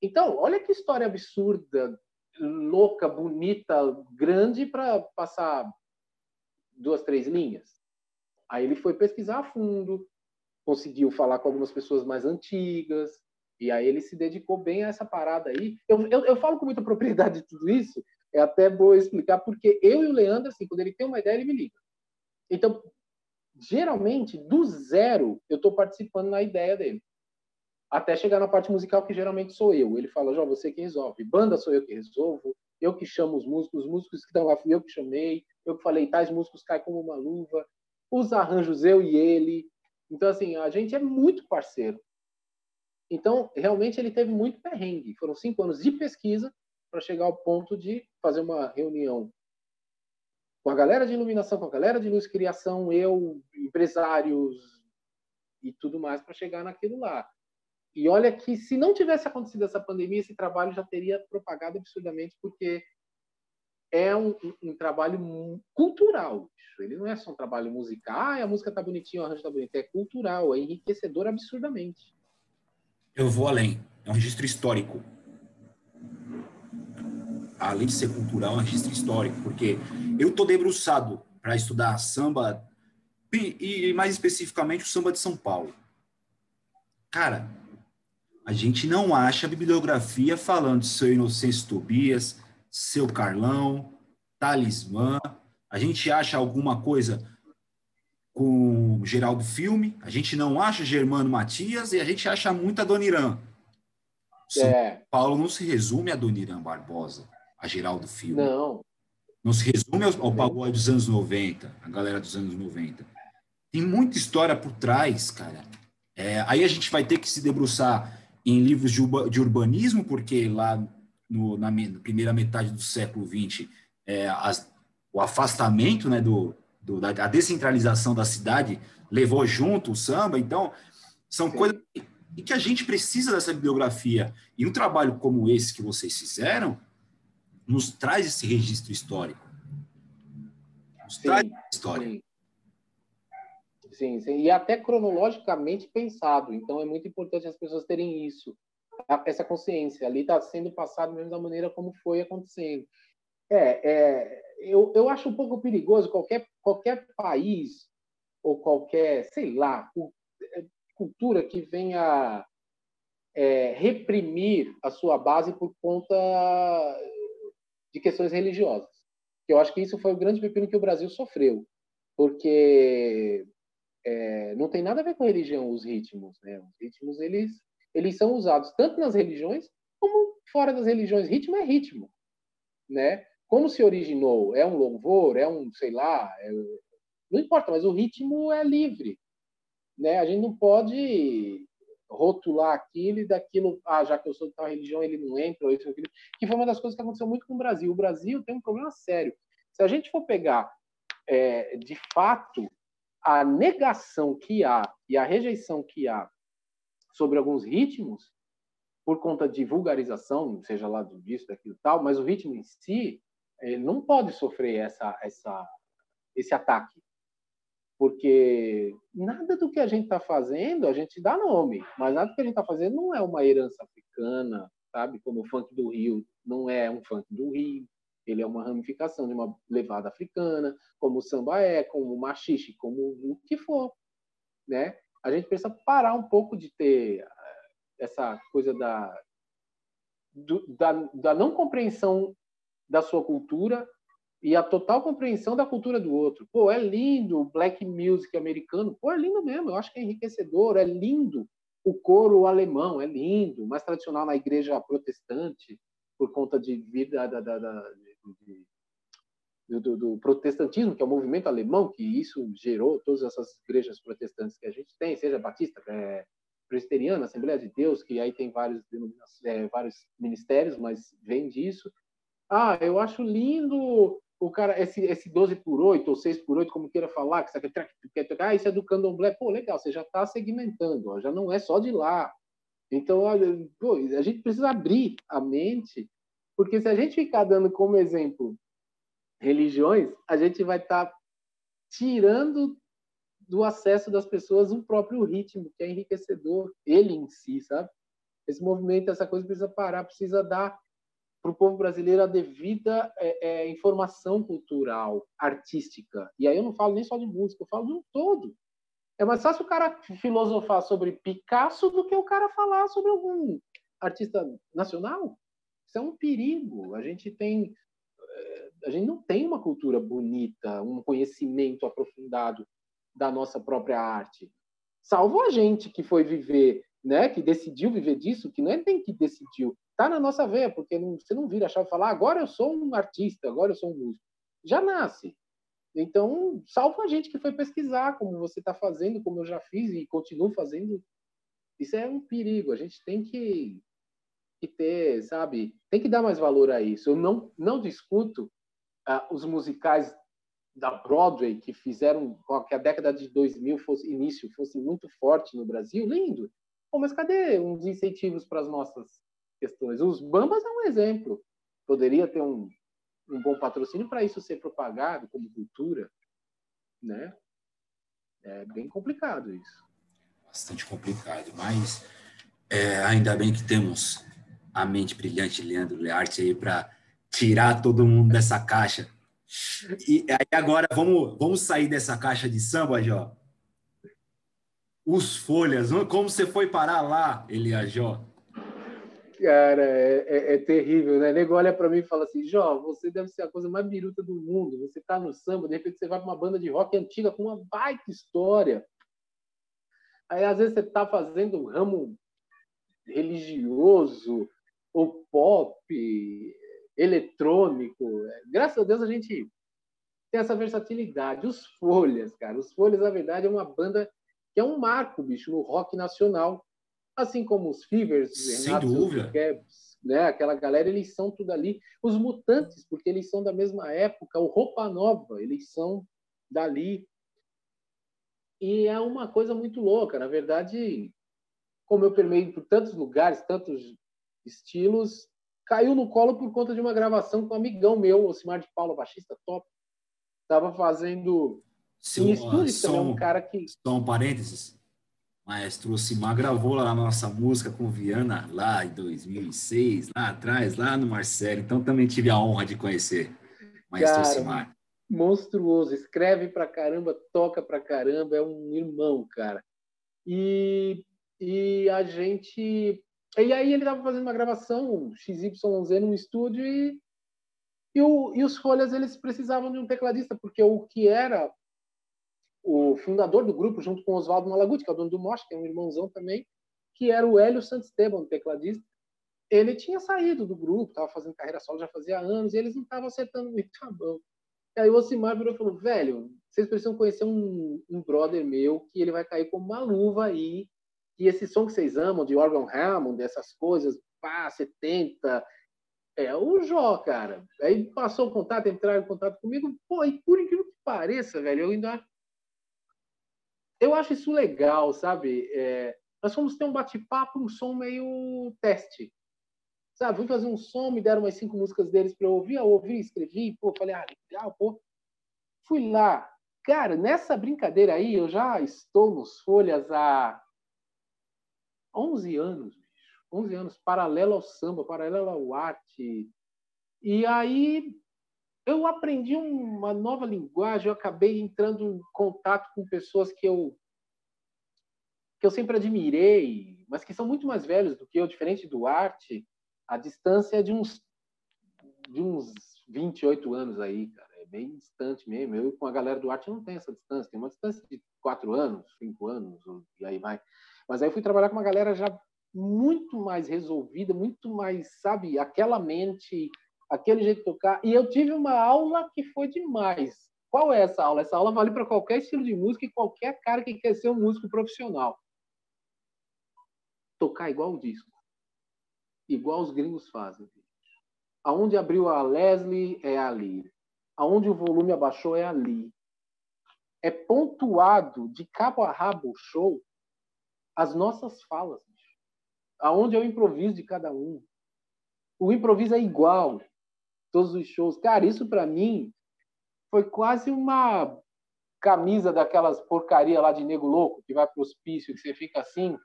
Então, olha que história absurda, louca, bonita, grande para passar duas, três linhas. Aí ele foi pesquisar a fundo, conseguiu falar com algumas pessoas mais antigas, e aí ele se dedicou bem a essa parada aí. Eu, eu, eu falo com muita propriedade de tudo isso, é até bom explicar, porque eu e o Leandro, assim, quando ele tem uma ideia, ele me liga. Então, geralmente, do zero, eu estou participando na ideia dele. Até chegar na parte musical, que geralmente sou eu. Ele fala, João, você que resolve. Banda sou eu que resolvo. Eu que chamo os músicos. Os músicos que estão lá fui eu que chamei. Eu que falei, tais músicos caem como uma luva. Os arranjos, eu e ele. Então, assim, a gente é muito parceiro. Então, realmente, ele teve muito perrengue. Foram cinco anos de pesquisa para chegar ao ponto de fazer uma reunião com a galera de iluminação, com a galera de luz criação, eu, empresários e tudo mais para chegar naquilo lá. E olha que se não tivesse acontecido essa pandemia, esse trabalho já teria propagado absurdamente, porque é um, um, trabalho cultural. Ele não é só um trabalho musical, ah, a música tá bonitinha, o arranjo tá bonito. É cultural, é enriquecedor absurdamente. Eu vou além. É um registro histórico. Além de ser cultural, é um registro histórico, porque eu tô debruçado para estudar samba e, e mais especificamente o samba de São Paulo. Cara, a gente não acha bibliografia falando de seu Inocêncio Tobias, seu Carlão, Talismã. A gente acha alguma coisa com Geraldo Filme, a gente não acha Germano Matias e a gente acha muita Dona Irã. São é. Paulo não se resume a Dona Irã Barbosa, a Geraldo Filme. Não. Não se resume ao, ao pagode dos anos 90, a galera dos anos 90. Tem muita história por trás, cara. É, aí a gente vai ter que se debruçar em livros de, de urbanismo, porque lá no, na, primeira metade do século XX, é, as, o afastamento né, do, do, da descentralização da cidade levou junto o samba. Então, são Sim. coisas que, que a gente precisa dessa bibliografia. E um trabalho como esse que vocês fizeram nos traz esse registro histórico. Nos sim, traz história. Sim. Sim, sim, e até cronologicamente pensado. Então é muito importante as pessoas terem isso, essa consciência. Ali está sendo passado mesmo da maneira como foi acontecendo. É, é eu, eu acho um pouco perigoso qualquer, qualquer país ou qualquer, sei lá, é, cultura que venha é, reprimir a sua base por conta de questões religiosas. Eu acho que isso foi o grande pepino que o Brasil sofreu, porque é, não tem nada a ver com religião os ritmos, né? Os ritmos eles eles são usados tanto nas religiões como fora das religiões. Ritmo é ritmo, né? Como se originou? É um louvor? É um, sei lá? É... não importa, mas o ritmo é livre, né? A gente não pode rotular aquilo e daquilo, ah, já que eu sou de tal religião, ele não entra, ou isso aquilo, que foi uma das coisas que aconteceu muito com o Brasil. O Brasil tem um problema sério. Se a gente for pegar, é, de fato, a negação que há e a rejeição que há sobre alguns ritmos, por conta de vulgarização, seja lá do disso, daquilo tal, mas o ritmo em si, ele não pode sofrer essa, essa, esse ataque. Porque nada do que a gente está fazendo, a gente dá nome, mas nada do que a gente está fazendo não é uma herança africana, sabe? Como o funk do Rio não é um funk do Rio, ele é uma ramificação de uma levada africana, como o samba é, como o machixe, como o que for, né? A gente precisa parar um pouco de ter eh, essa coisa da, do, da, da não compreensão da sua cultura e a total compreensão da cultura do outro. Pô, é lindo o black music americano. Pô, é lindo mesmo. Eu acho que é enriquecedor. É lindo o coro alemão. É lindo. Mais tradicional na igreja protestante, por conta de vida da, da, da, do, do, do, protestantismo, que é o movimento alemão, que isso gerou todas essas igrejas protestantes que a gente tem, seja batista, é, presbiteriana, Assembleia de Deus, que aí tem vários, é, vários ministérios, mas vem disso. Ah, eu acho lindo o cara, esse, esse 12 por 8 ou 6 por 8, como queira falar, que você quer tocar, ah, isso é do candomblé. Pô, legal, você já está segmentando, ó, já não é só de lá. Então, olha, pô, a gente precisa abrir a mente porque se a gente ficar dando como exemplo religiões, a gente vai estar tá tirando do acesso das pessoas um próprio ritmo, que é enriquecedor, ele em si, sabe? Esse movimento, essa coisa precisa parar, precisa dar para o povo brasileiro a devida é, é, informação cultural, artística. E aí eu não falo nem só de música, eu falo de um todo. É mais fácil o cara filosofar sobre Picasso do que o cara falar sobre algum artista nacional. Isso é um perigo. A gente tem é, a gente não tem uma cultura bonita, um conhecimento aprofundado da nossa própria arte. Salvo a gente que foi viver, né, que decidiu viver disso, que não é nem que decidiu, tá na nossa veia, porque não, você não vira a chave e fala, ah, agora eu sou um artista, agora eu sou um músico. Já nasce. Então, salvo a gente que foi pesquisar, como você está fazendo, como eu já fiz e continuo fazendo. Isso é um perigo. A gente tem que, que ter, sabe, tem que dar mais valor a isso. Eu não, não discuto uh, os musicais da Broadway que fizeram que a década de 2000 fosse início fosse muito forte no Brasil, lindo. Pô, mas cadê uns incentivos para as nossas questões? Os Bambas é um exemplo. Poderia ter um, um bom patrocínio para isso ser propagado como cultura, né? É bem complicado isso. Bastante complicado, mas é, ainda bem que temos a mente brilhante Leandro Learte aí para tirar todo mundo dessa caixa e aí agora vamos, vamos sair dessa caixa de samba, Jó. Os folhas, como você foi parar lá, Eliajó? Cara, é, é, é, terrível, né? O nego olha para mim e fala assim: Jó, você deve ser a coisa mais biruta do mundo. Você tá no samba, de repente você vai para uma banda de rock antiga com uma baita história. Aí às vezes você tá fazendo um ramo religioso ou pop, eletrônico. Graças a Deus a gente tem essa versatilidade. Os Folhas, cara. Os Folhas, na verdade, é uma banda que é um marco, bicho, no rock nacional. Assim como os Fevers, Sem Renato dúvida. Caps, né? Aquela galera, eles são tudo ali. Os Mutantes, porque eles são da mesma época. O Roupa Nova, eles são dali. E é uma coisa muito louca. Na verdade, como eu permeio por tantos lugares, tantos estilos, caiu no colo por conta de uma gravação com um amigão meu, Osimar de Paula, baixista top. Tava fazendo Seu, estúdio uh, também, um cara que... Só um parênteses. Maestro Osimar gravou lá a nossa música com Viana lá em 2006, lá atrás, lá no Marcelo. Então também tive a honra de conhecer Maestro cara, Osimar. Monstruoso, escreve pra caramba, toca pra caramba, é um irmão, cara. E, e a gente e aí ele estava fazendo uma gravação XYZ num estúdio e, e, o, e os Folhas eles precisavam de um tecladista, porque o que era o fundador do grupo, junto com Oswaldo Malaguti, que é o dono do Mosh, que é um irmãozão também, que era o Hélio Santisteban, tecladista, ele tinha saído do grupo, estava fazendo carreira solo já fazia anos, e eles não estavam acertando muito a mão. E aí o Osimar virou e falou, velho, vocês precisam conhecer um, um brother meu que ele vai cair como uma luva aí e esse som que vocês amam, de Organ Hammond, dessas coisas, pá, 70, é o Jó, cara. Aí passou o contato, entraram em contato comigo, pô, e por incrível que pareça, velho, eu ainda. Eu acho isso legal, sabe? É... Nós fomos ter um bate-papo, um som meio teste. Sabe, fui fazer um som, me deram umas cinco músicas deles para eu ouvir, eu ouvi, escrevi, pô, falei, ah, legal, pô. Fui lá. Cara, nessa brincadeira aí, eu já estou nos Folhas há 11 anos, bicho. 11 anos, paralelo ao samba, paralelo ao arte. E aí eu aprendi uma nova linguagem, eu acabei entrando em contato com pessoas que eu que eu sempre admirei, mas que são muito mais velhos do que eu, diferente do arte, a distância é de uns de uns 28 anos aí, cara. É bem distante mesmo. Eu com a galera do arte não tem essa distância, tem uma distância de quatro anos, cinco anos, e aí vai. Mas aí eu fui trabalhar com uma galera já muito mais resolvida, muito mais, sabe, aquela mente, aquele jeito de tocar. E eu tive uma aula que foi demais. Qual é essa aula? Essa aula vale para qualquer estilo de música e qualquer cara que quer ser um músico profissional. Tocar igual o disco. Igual os gringos fazem. Aonde abriu a Leslie é ali. Aonde o volume abaixou é ali. É pontuado de cabo a rabo o show as nossas falas, aonde é o improviso de cada um. O improviso é igual, todos os shows. Cara, isso para mim foi quase uma camisa daquelas porcaria lá de nego louco que vai pro hospício que você fica assim.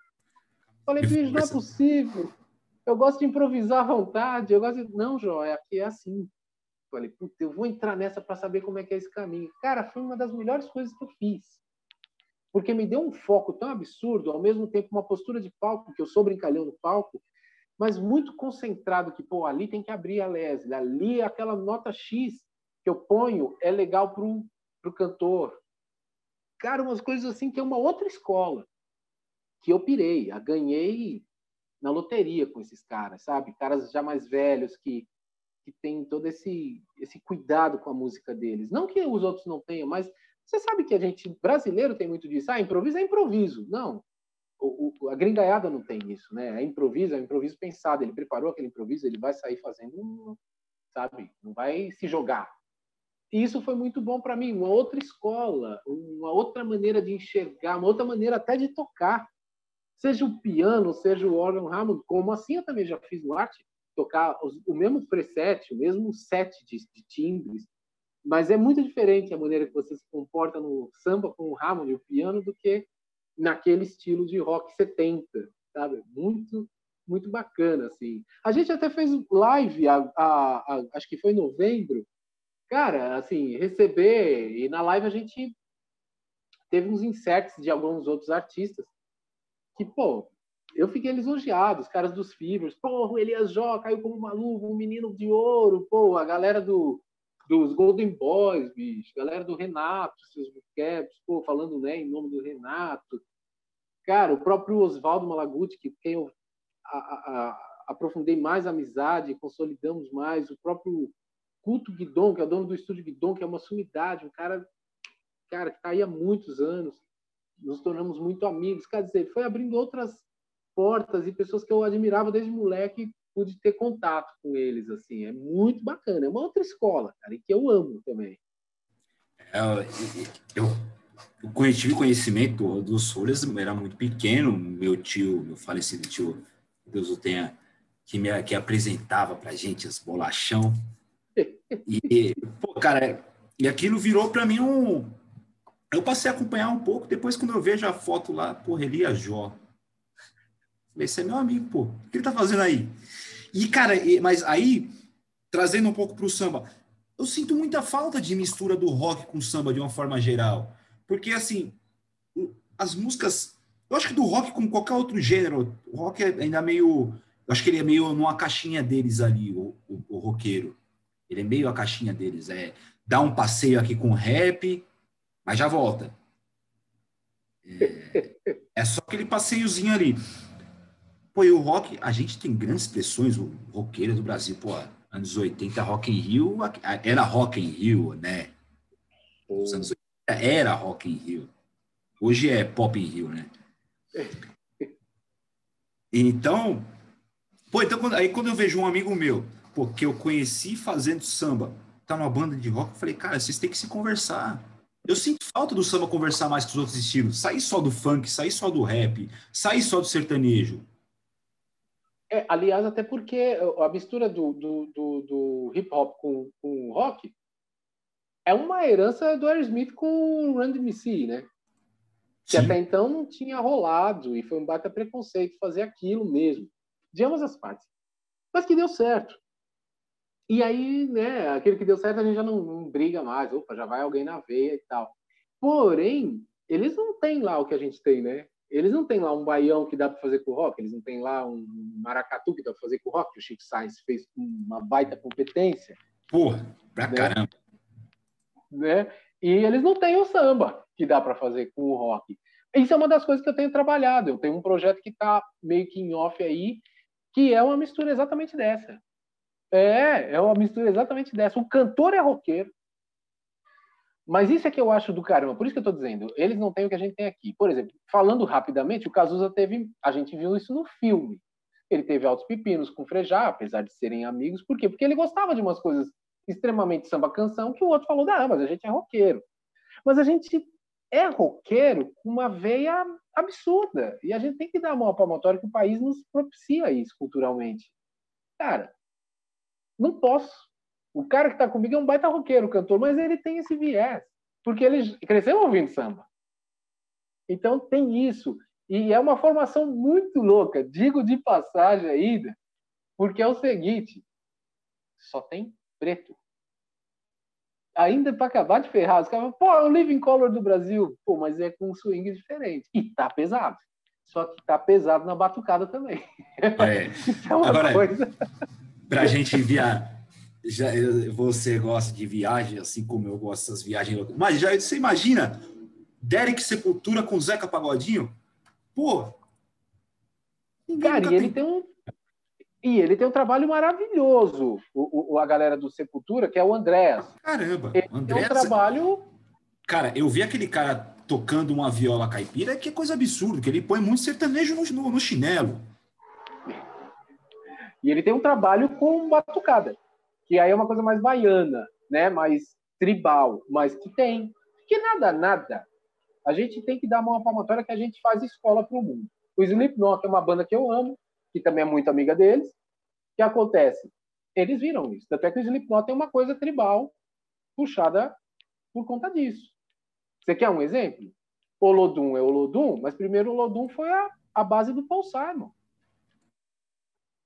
Falei, bicho, não é possível. Eu gosto de improvisar à vontade. Eu gosto de... Não, João, aqui é assim. Falei, puta, eu vou entrar nessa para saber como é que é esse caminho. Cara, foi uma das melhores coisas que eu fiz. Porque me deu um foco tão absurdo, ao mesmo tempo uma postura de palco, que eu sou brincalhão no palco, mas muito concentrado, que, pô, ali tem que abrir a Leslie, ali aquela nota X que eu ponho é legal pro, pro cantor. Cara, umas coisas assim que é uma outra escola, que eu pirei, a ganhei na loteria com esses caras, sabe? Caras já mais velhos que que tem todo esse esse cuidado com a música deles. Não que os outros não tenham, mas você sabe que a gente brasileiro tem muito disso. Ah, improviso é improviso. Não. O, o, a gringaiada não tem isso, né? É improviso, é improviso pensado. Ele preparou aquele improviso, ele vai sair fazendo, sabe? Não vai se jogar. E isso foi muito bom para mim, uma outra escola, uma outra maneira de enxergar, uma outra maneira até de tocar. Seja o piano, seja o órgão Hammond, como assim eu também já fiz no arte, tocar o mesmo preset, o mesmo set de, de timbres, mas é muito diferente a maneira que você se comporta no samba com o Hammond e o piano do que naquele estilo de rock 70, sabe? Muito muito bacana assim. A gente até fez live, a, a, a, acho que foi em novembro. Cara, assim, receber e na live a gente teve uns inserts de alguns outros artistas que, pô, eu fiquei lisonjeado, os caras dos Fibers, pô, o Elias Jó caiu como uma luva, um menino de ouro, pô, a galera do, dos Golden Boys, bicho, galera do Renato, seus caps, pô, falando né, em nome do Renato. Cara, o próprio Oswaldo Malaguti, que quem eu a, a, a, aprofundei mais a amizade, consolidamos mais, o próprio Culto Guidon, que é o dono do estúdio Guidon, que é uma sumidade, um cara, cara que está aí há muitos anos, nos tornamos muito amigos, quer dizer, foi abrindo outras portas e pessoas que eu admirava desde moleque pude ter contato com eles assim é muito bacana é uma outra escola cara e que eu amo também é, eu, eu tive conhecimento dos Folhas era muito pequeno meu tio meu falecido tio Deus o tenha que me que apresentava para gente as bolachão e pô, cara e aquilo virou para mim um eu passei a acompanhar um pouco depois quando eu vejo a foto lá porra Elias Jó esse é meu amigo, pô. O que ele tá fazendo aí? E, cara, mas aí, trazendo um pouco para o samba, eu sinto muita falta de mistura do rock com samba de uma forma geral. Porque, assim, as músicas. Eu acho que do rock com qualquer outro gênero, o rock é ainda meio. Eu acho que ele é meio numa caixinha deles ali, o, o, o roqueiro. Ele é meio a caixinha deles. É dar um passeio aqui com rap, mas já volta. É, é só aquele passeiozinho ali. Pô, e o rock, a gente tem grandes expressões, o roqueiro do Brasil, pô, anos 80, Rock in Rio, era Rock in Rio, né? Os anos 80 era Rock in Rio. Hoje é Pop in Rio, né? Então, pô, então quando, aí quando eu vejo um amigo meu, pô, que eu conheci fazendo samba, tá numa banda de rock, eu falei, cara, vocês têm que se conversar. Eu sinto falta do samba conversar mais com os outros estilos. Sair só do funk, sair só do rap, sair só do sertanejo. É, aliás, até porque a mistura do, do, do, do hip hop com, com rock é uma herança do Aerosmith com o Run DMC, né? Que Sim. até então não tinha rolado e foi um baita preconceito fazer aquilo mesmo, de ambas as partes. Mas que deu certo. E aí, né, aquele que deu certo a gente já não, não briga mais, opa, já vai alguém na veia e tal. Porém, eles não têm lá o que a gente tem, né? Eles não têm lá um baião que dá para fazer com o rock, eles não têm lá um maracatu que dá para fazer com o rock, que o Chico Sainz fez com uma baita competência. Porra, pra né? caramba. Né? E eles não têm o samba que dá para fazer com o rock. Isso é uma das coisas que eu tenho trabalhado. Eu tenho um projeto que está meio que em off aí, que é uma mistura exatamente dessa. É, é uma mistura exatamente dessa. O cantor é roqueiro, mas isso é que eu acho do caramba. Por isso que eu estou dizendo, eles não têm o que a gente tem aqui. Por exemplo, falando rapidamente, o Cazuza teve, a gente viu isso no filme. Ele teve altos pepinos com Frejá, apesar de serem amigos. Por quê? Porque ele gostava de umas coisas extremamente samba canção que o outro falou, não, mas a gente é roqueiro. Mas a gente é roqueiro com uma veia absurda. E a gente tem que dar uma palmatória que o país nos propicia isso culturalmente. Cara, não posso O cara que está comigo é um baita roqueiro, cantor, mas ele tem esse viés, porque ele cresceu ouvindo samba. Então tem isso. E é uma formação muito louca, digo de passagem ainda, porque é o seguinte: só tem preto. Ainda para acabar de ferrar, os caras pô, é o Living Color do Brasil. Pô, mas é com um swing diferente. E tá pesado. Só que tá pesado na batucada também. É. é uma Agora, coisa. Pra gente enviar. Já, você gosta de viagem, assim como eu gosto dessas viagens. Mas já você imagina Derek Sepultura com Zeca Pagodinho? Pô! Cara, e ele tem um e ele tem um trabalho maravilhoso, o, o, a galera do Sepultura, que é o Andréas. Caramba, ele Andréas... tem um trabalho... Cara, eu vi aquele cara tocando uma viola caipira, que é coisa absurda, que ele põe muito sertanejo no, no, no chinelo. E ele tem um trabalho com batucada, que aí é uma coisa mais baiana, né? mais tribal, mas que tem. Que nada, nada. A gente tem que dar uma palmatória que a gente faz escola para o mundo. O Slipknot é uma banda que eu amo, que também é muito amiga deles. O que acontece? Eles viram isso. Até que o Slipknot tem uma coisa tribal puxada por conta disso. Você quer um exemplo? Olodum é Olodum, mas primeiro Olodum foi a, a base do Paul Simon.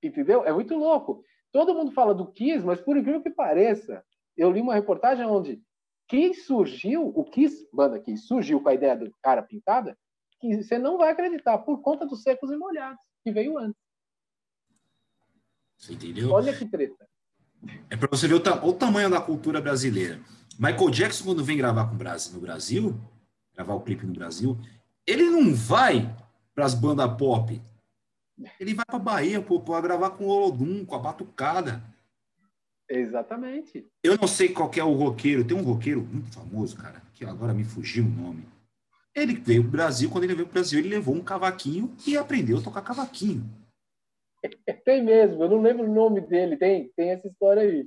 Entendeu? É muito louco. Todo mundo fala do Kiss, mas por incrível que pareça, eu li uma reportagem onde Kiss surgiu, o Kiss, banda Kiss, surgiu com a ideia do cara pintada, que você não vai acreditar, por conta dos secos e molhados, que veio antes. Você entendeu? Olha que treta. É para você ver o, ta o, tamanho da cultura brasileira. Michael Jackson, quando vem gravar com o Brasil, no Brasil, gravar o clipe no Brasil, ele não vai para as bandas pop. Ele vai para Bahia para gravar com o Olodum, com a Batucada. Exatamente. Eu não sei qual é o roqueiro. Tem um roqueiro muito famoso, cara, que agora me fugiu o nome. Ele veio para o Brasil, quando ele veio para o Brasil, ele levou um cavaquinho e aprendeu a tocar cavaquinho. Tem mesmo, eu não lembro o nome dele, tem, tem essa história aí.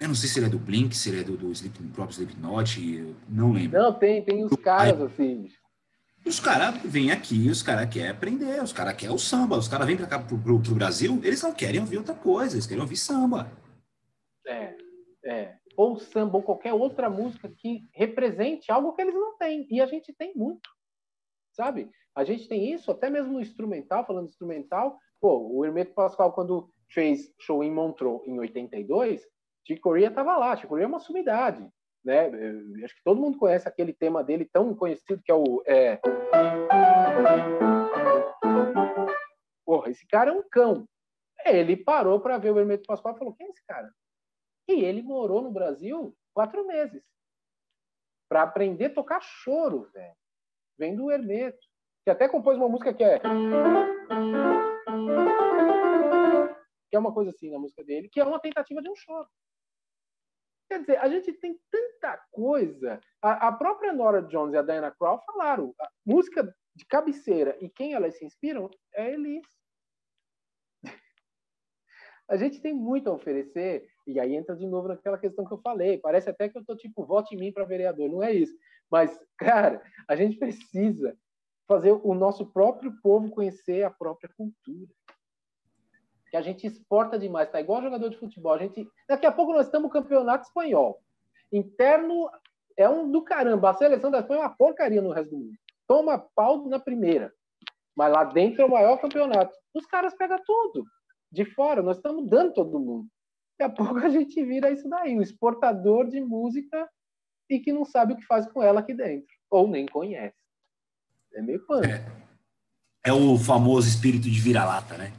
Eu não sei se ele é do Blink, se ele é do, do Sleep, próprio Slipknot, não lembro. Não, tem, tem os caras assim. Os caras vêm aqui, os caras querem aprender, os caras querem o samba, os caras vêm para cá pro, pro, pro, Brasil, eles não querem ouvir outra coisa, eles querem ouvir samba. É, é. Ou samba, ou qualquer outra música que represente algo que eles não têm. E a gente tem muito, sabe? A gente tem isso, até mesmo no instrumental, falando instrumental, Pô, o Hermeto Pascoal, quando fez show em Montreux em 82, Chico Corea estava lá. Chico Corea é uma sumidade. Né? Acho que todo mundo conhece aquele tema dele tão conhecido que é o. É... Porra, esse cara é um cão. Ele parou para ver o Hermeto Pascoal e falou: quem é esse cara? E ele morou no Brasil quatro meses para aprender a tocar choro, velho. Vem do Hermeto. Que até compôs uma música que é que é uma coisa assim na música dele, que é uma tentativa de um choro. Quer dizer, a gente tem tanta coisa. A, a própria Nora Jones e a Diana Krall falaram, a música de cabeceira e quem elas se inspiram é Elis. A gente tem muito a oferecer, e aí entra de novo naquela questão que eu falei. Parece até que eu tô tipo, vote em mim para vereador. Não é isso. Mas, cara, a gente precisa fazer o nosso próprio povo conhecer a própria cultura que a gente exporta demais, tá igual jogador de futebol. A gente, daqui a pouco nós estamos no campeonato espanhol. Interno é um do caramba. A seleção da Espanha é uma porcaria no resto do mundo. Toma pau na primeira. Mas lá dentro é o maior campeonato. Os caras pegam tudo. De fora, nós estamos dando todo mundo. Daqui a pouco a gente vira isso daí, um exportador de música e que não sabe o que faz com ela aqui dentro. Ou nem conhece. É meio pano. É, é o famoso espírito de vira-lata, né?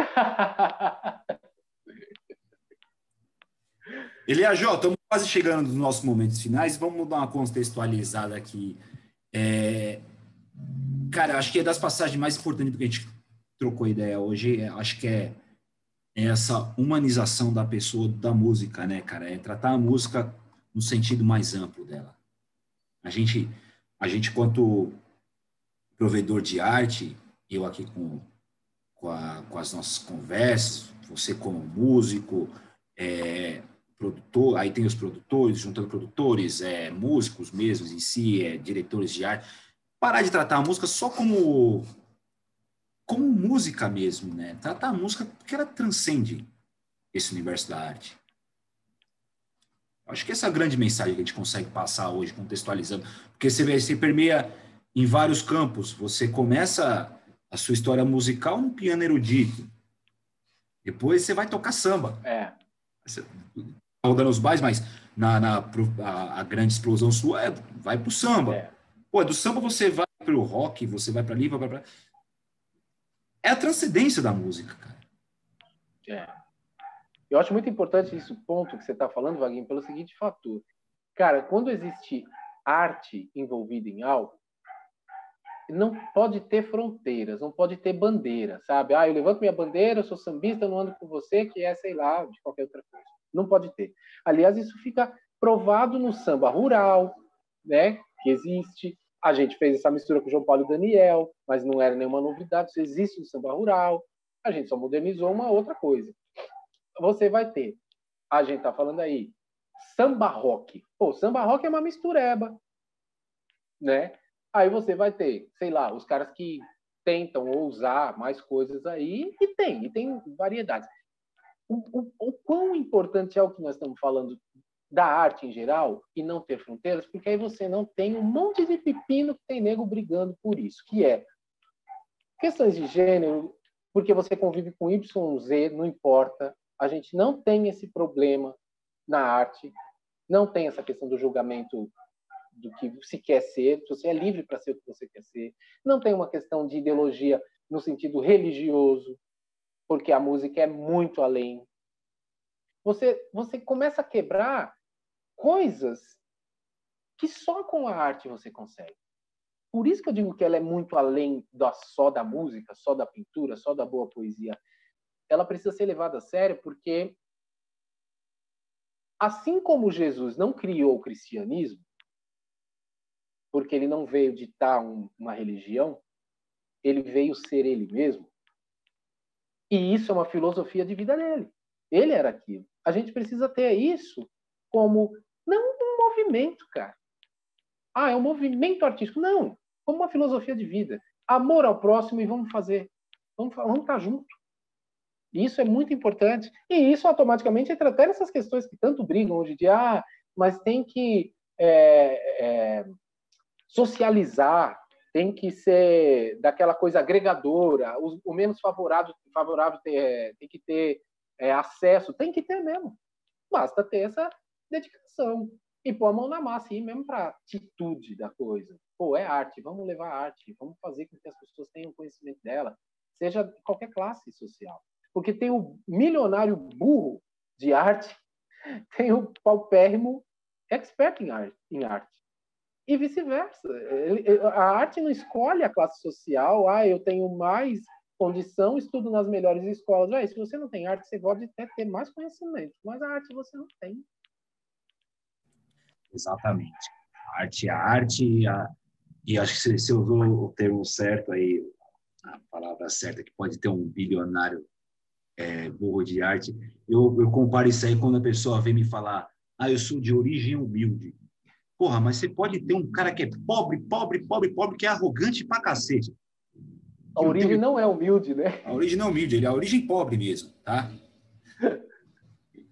Elias, estamos quase chegando nos nossos momentos finais. Vamos dar uma contextualizada aqui. É... Cara, acho que é das passagens mais importantes que a gente trocou ideia hoje. É, acho que é essa humanização da pessoa, da música, né, cara? É tratar a música no sentido mais amplo dela. A gente, a gente quanto provedor de arte, eu aqui com com, a, com as nossas conversas, você como músico, é, produtor, aí tem os produtores, juntando produtores, é, músicos mesmos em si, é, diretores de arte, parar de tratar a música só como como música mesmo, né? Tratar a música porque ela transcende esse universo da arte. Acho que essa é a grande mensagem que a gente consegue passar hoje, contextualizando. Porque você, vê, você permeia em vários campos. Você começa a sua história musical no piano erudito. Depois você vai tocar samba. É. Você, tá rodando os bailes, mas na, na a, a, grande explosão sua é, vai pro samba. É. Pô, do samba você vai pro rock, você vai para ali, vai para É a transcendência da música, cara. É. Eu acho muito importante esse ponto que você está falando, Vaguinho, pelo seguinte fator. Cara, quando existe arte envolvida em algo, não pode ter fronteiras, não pode ter bandeira, sabe? Ah, eu levanto minha bandeira, eu sou sambista, não ando com você, que é, sei lá, de qualquer outra coisa. Não pode ter. Aliás, isso fica provado no samba rural, né? Que existe. A gente fez essa mistura com João Paulo e Daniel, mas não era nenhuma novidade, isso existe no samba rural. A gente só modernizou uma outra coisa você vai ter, a gente tá falando aí, samba rock. Pô, samba rock é uma mistureba, né? Aí você vai ter, sei lá, os caras que tentam ousar mais coisas aí, e tem, e tem variedades. O, o, o quão importante é o que nós estamos falando da arte em geral e não ter fronteiras, porque aí você não tem um monte de pepino que tem nego brigando por isso, que é questões de gênero, porque você convive com Y, Z, não importa, a gente não tem esse problema na arte, não tem essa questão do julgamento do que se quer ser, você é livre para ser o que você quer ser. Não tem uma questão de ideologia no sentido religioso, porque a música é muito além. Você, você começa a quebrar coisas que só com a arte você consegue. Por isso que eu digo que ela é muito além da, só da música, só da pintura, só da boa poesia ela precisa ser levada a sério porque assim como Jesus não criou o cristianismo, porque ele não veio ditar um, uma religião, ele veio ser ele mesmo. E isso é uma filosofia de vida dele. Ele era aquilo. A gente precisa ter isso como não um movimento, cara. Ah, é um movimento artístico. Não, como uma filosofia de vida. Amor ao próximo e vamos fazer. Vamos, vamos estar junto. Isso é muito importante. E isso automaticamente entra até nessas questões que tanto brigam hoje de ah, mas tem que é, é, socializar, tem que ser daquela coisa agregadora, o, o menos favorável, favorável ter, tem que ter é, acesso, tem que ter mesmo. Basta ter essa dedicação e pôr a mão na massa, ir mesmo para atitude da coisa. Pô, é arte, vamos levar arte, vamos fazer com que as pessoas tenham conhecimento dela, seja qualquer classe social. Porque tem o milionário burro de arte, tem o paupérrimo expert em arte. Em arte. E vice-versa. A arte não escolhe a classe social. Ah, eu tenho mais condição, estudo nas melhores escolas. Ah, se você não tem arte, você pode até ter mais conhecimento, mas a arte você não tem. Exatamente. A arte é arte, a... e acho que se, eu usou o termo certo aí, a palavra certa, que pode ter um bilionário é, burro de arte, eu, eu comparo isso aí quando a pessoa vem me falar, ah, eu sou de origem humilde. Porra, mas você pode ter um cara que é pobre, pobre, pobre, pobre, que é arrogante pra cacete. A origem tenho... não é humilde, né? A origem não é humilde, ele é a origem pobre mesmo, tá?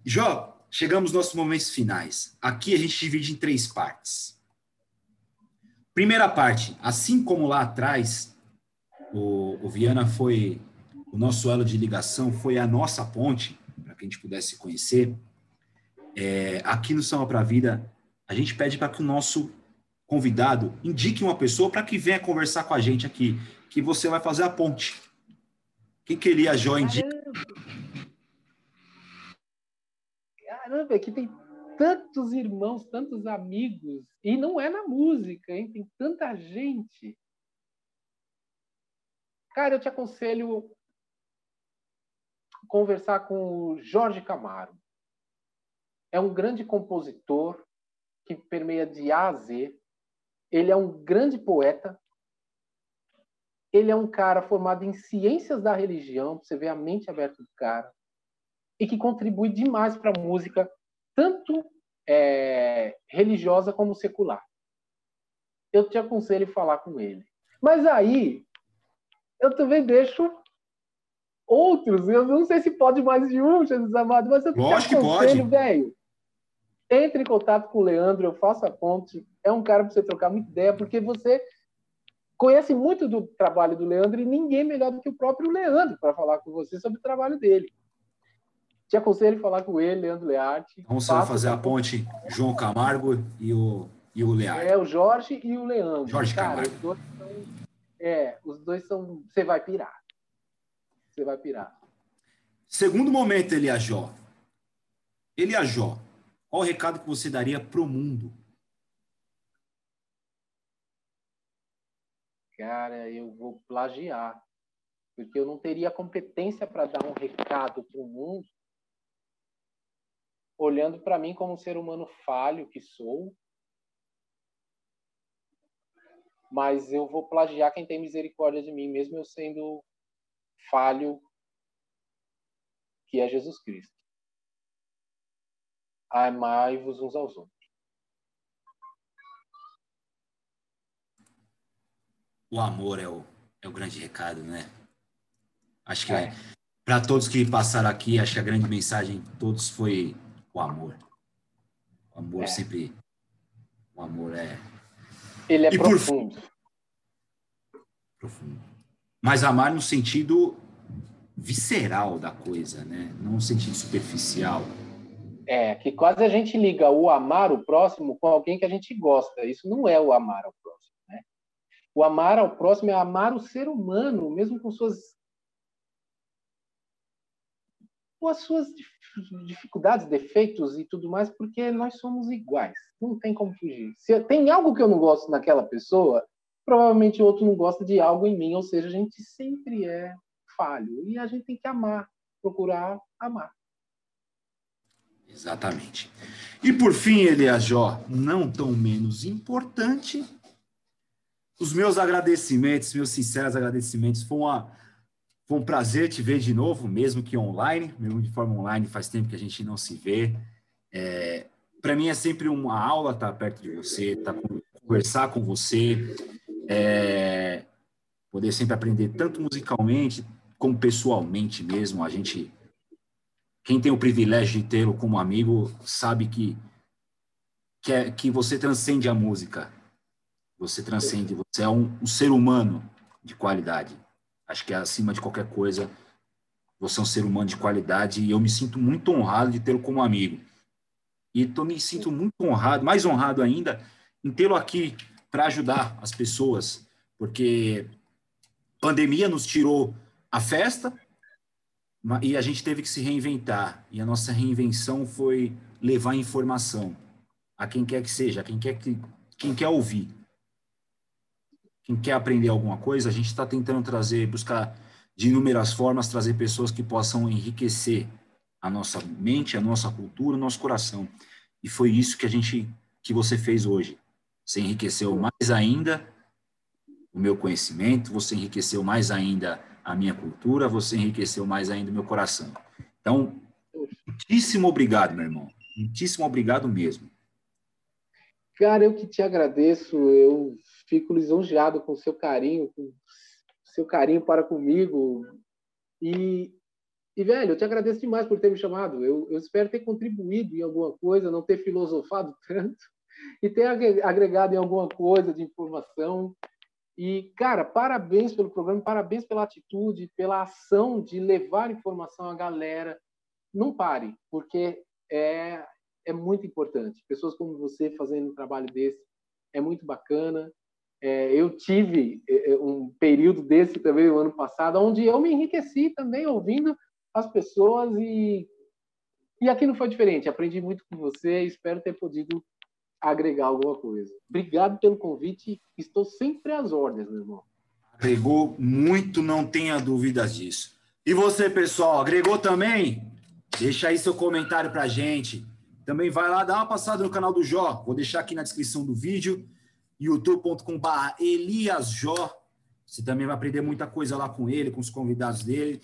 Jó, chegamos nos nossos momentos finais. Aqui a gente divide em três partes. Primeira parte, assim como lá atrás, o, o Viana foi o nosso elo de ligação foi a nossa ponte, para que a gente pudesse conhecer. É, aqui no Samba para a Vida, a gente pede para que o nosso convidado indique uma pessoa para que venha conversar com a gente aqui, que você vai fazer a ponte. Quem que ele Jó indica? Caramba, aqui tem tantos irmãos, tantos amigos, e não é na música, hein? Tem tanta gente. Cara, eu te aconselho conversar com o Jorge Camaro. É um grande compositor que permeia de A a Z. Ele é um grande poeta. Ele é um cara formado em ciências da religião, você vê a mente aberta do cara, e que contribui demais para a música, tanto é, religiosa como secular. Eu te aconselho a falar com ele. Mas aí, eu também deixo outros. Eu não sei se pode mais de um, Jesus amado, mas eu Lógico que pode. velho. Entre em contato com o Leandro, eu faço a ponte. É um cara para você trocar muita ideia, porque você conhece muito do trabalho do Leandro e ninguém melhor do que o próprio Leandro para falar com você sobre o trabalho dele. Te aconselho a falar com ele, Leandro Learte. Vamos fazer a ponte João Camargo e o, e o Learte. É, o Jorge e o Leandro. Jorge cara, Camargo. Os dois são, é, os dois são. Você vai pirar. Você vai pirar. Segundo momento, Eliajó. Eliajó, qual o recado que você daria para o mundo? Cara, eu vou plagiar. Porque eu não teria competência para dar um recado para o mundo olhando para mim como um ser humano falho que sou. Mas eu vou plagiar quem tem misericórdia de mim, mesmo eu sendo falho, que é Jesus Cristo. Amai-vos uns aos outros. O amor é o, é o grande recado, né? Acho que é. para todos que passaram aqui, acho que a grande mensagem de todos foi o amor. O amor é. sempre. O amor é. Ele é e profundo. Por... Profundo. Mas amar no sentido visceral da coisa, né? Não no sentido superficial. É, que quase a gente liga o amar o próximo com alguém que a gente gosta. Isso não é o amar ao próximo, né? O amar ao próximo é amar o ser humano, mesmo com suas com as suas dificuldades, defeitos e tudo mais, porque nós somos iguais. Não tem como fugir. Se tem algo que eu não gosto naquela pessoa, provavelmente o outro não gosta de algo em mim, ou seja, a gente sempre é falho e a gente tem que amar, procurar amar. Exatamente. E por fim, Eliajó, não tão menos importante, os meus agradecimentos, meus sinceros agradecimentos, foi uma foi um prazer te ver de novo, mesmo que online, mesmo de forma online, faz tempo que a gente não se vê. É, Para mim é sempre uma aula estar perto de você, estar conversar com você, é, poder sempre aprender tanto musicalmente como pessoalmente mesmo. A gente, quem tem o privilégio de tê-lo como amigo, sabe que que, é, que você transcende a música. Você transcende, você é um, um ser humano de qualidade. Acho que acima de qualquer coisa, você é um ser humano de qualidade e eu me sinto muito honrado de tê-lo como amigo. E tô, me sinto muito honrado, mais honrado ainda, em tê-lo aqui para ajudar as pessoas, porque pandemia nos tirou a festa e a gente teve que se reinventar. E a nossa reinvenção foi levar informação a quem quer que seja, a quem quer que quem quer ouvir quem quer aprender alguma coisa, a gente está tentando trazer, buscar de inúmeras formas, trazer pessoas que possam enriquecer a nossa mente, a nossa cultura, o nosso coração. E foi isso que a gente, que você fez hoje. Você enriqueceu mais ainda o meu conhecimento, você enriqueceu mais ainda a minha cultura, você enriqueceu mais ainda o meu coração. Então, muitíssimo obrigado, meu irmão. Muitíssimo obrigado mesmo. Cara, eu que te agradeço. Eu fico lisonjeado com o seu carinho, com o seu carinho para comigo. E, e, velho, eu te agradeço demais por ter me chamado. Eu, eu espero ter contribuído em alguma coisa, não ter filosofado tanto, e ter agregado em alguma coisa de informação. E, cara, parabéns pelo programa, parabéns pela atitude, pela ação de levar informação à galera. Não pare, porque é, é muito importante. Pessoas como você fazendo um trabalho desse é muito bacana. É, eu tive é, é, um período desse também no ano passado, onde eu me enriqueci também ouvindo as pessoas e e aqui não foi diferente. Aprendi muito com você. Espero ter podido agregar alguma coisa. Obrigado pelo convite. Estou sempre às ordens, meu irmão. Agregou muito, não tenha dúvidas disso. E você, pessoal, agregou também? Deixa aí seu comentário para gente. Também vai lá, dá uma passada no canal do Jó. Vou deixar aqui na descrição do vídeo youtube.com.br Elias Jó. Você também vai aprender muita coisa lá com ele, com os convidados dele.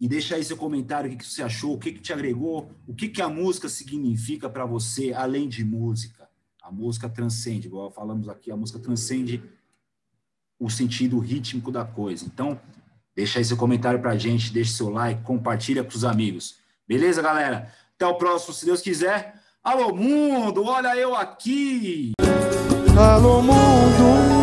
E deixa aí seu comentário, o que, você achou, o que, que te agregou, o que, que a música significa para você, além de música. Música transcende, igual falamos aqui, a música transcende o sentido rítmico da coisa. Então, deixa aí seu comentário para gente, deixa seu like, compartilha com os amigos. Beleza, galera? Até o próximo, se Deus quiser. Alô, mundo, olha eu aqui! Alô, mundo!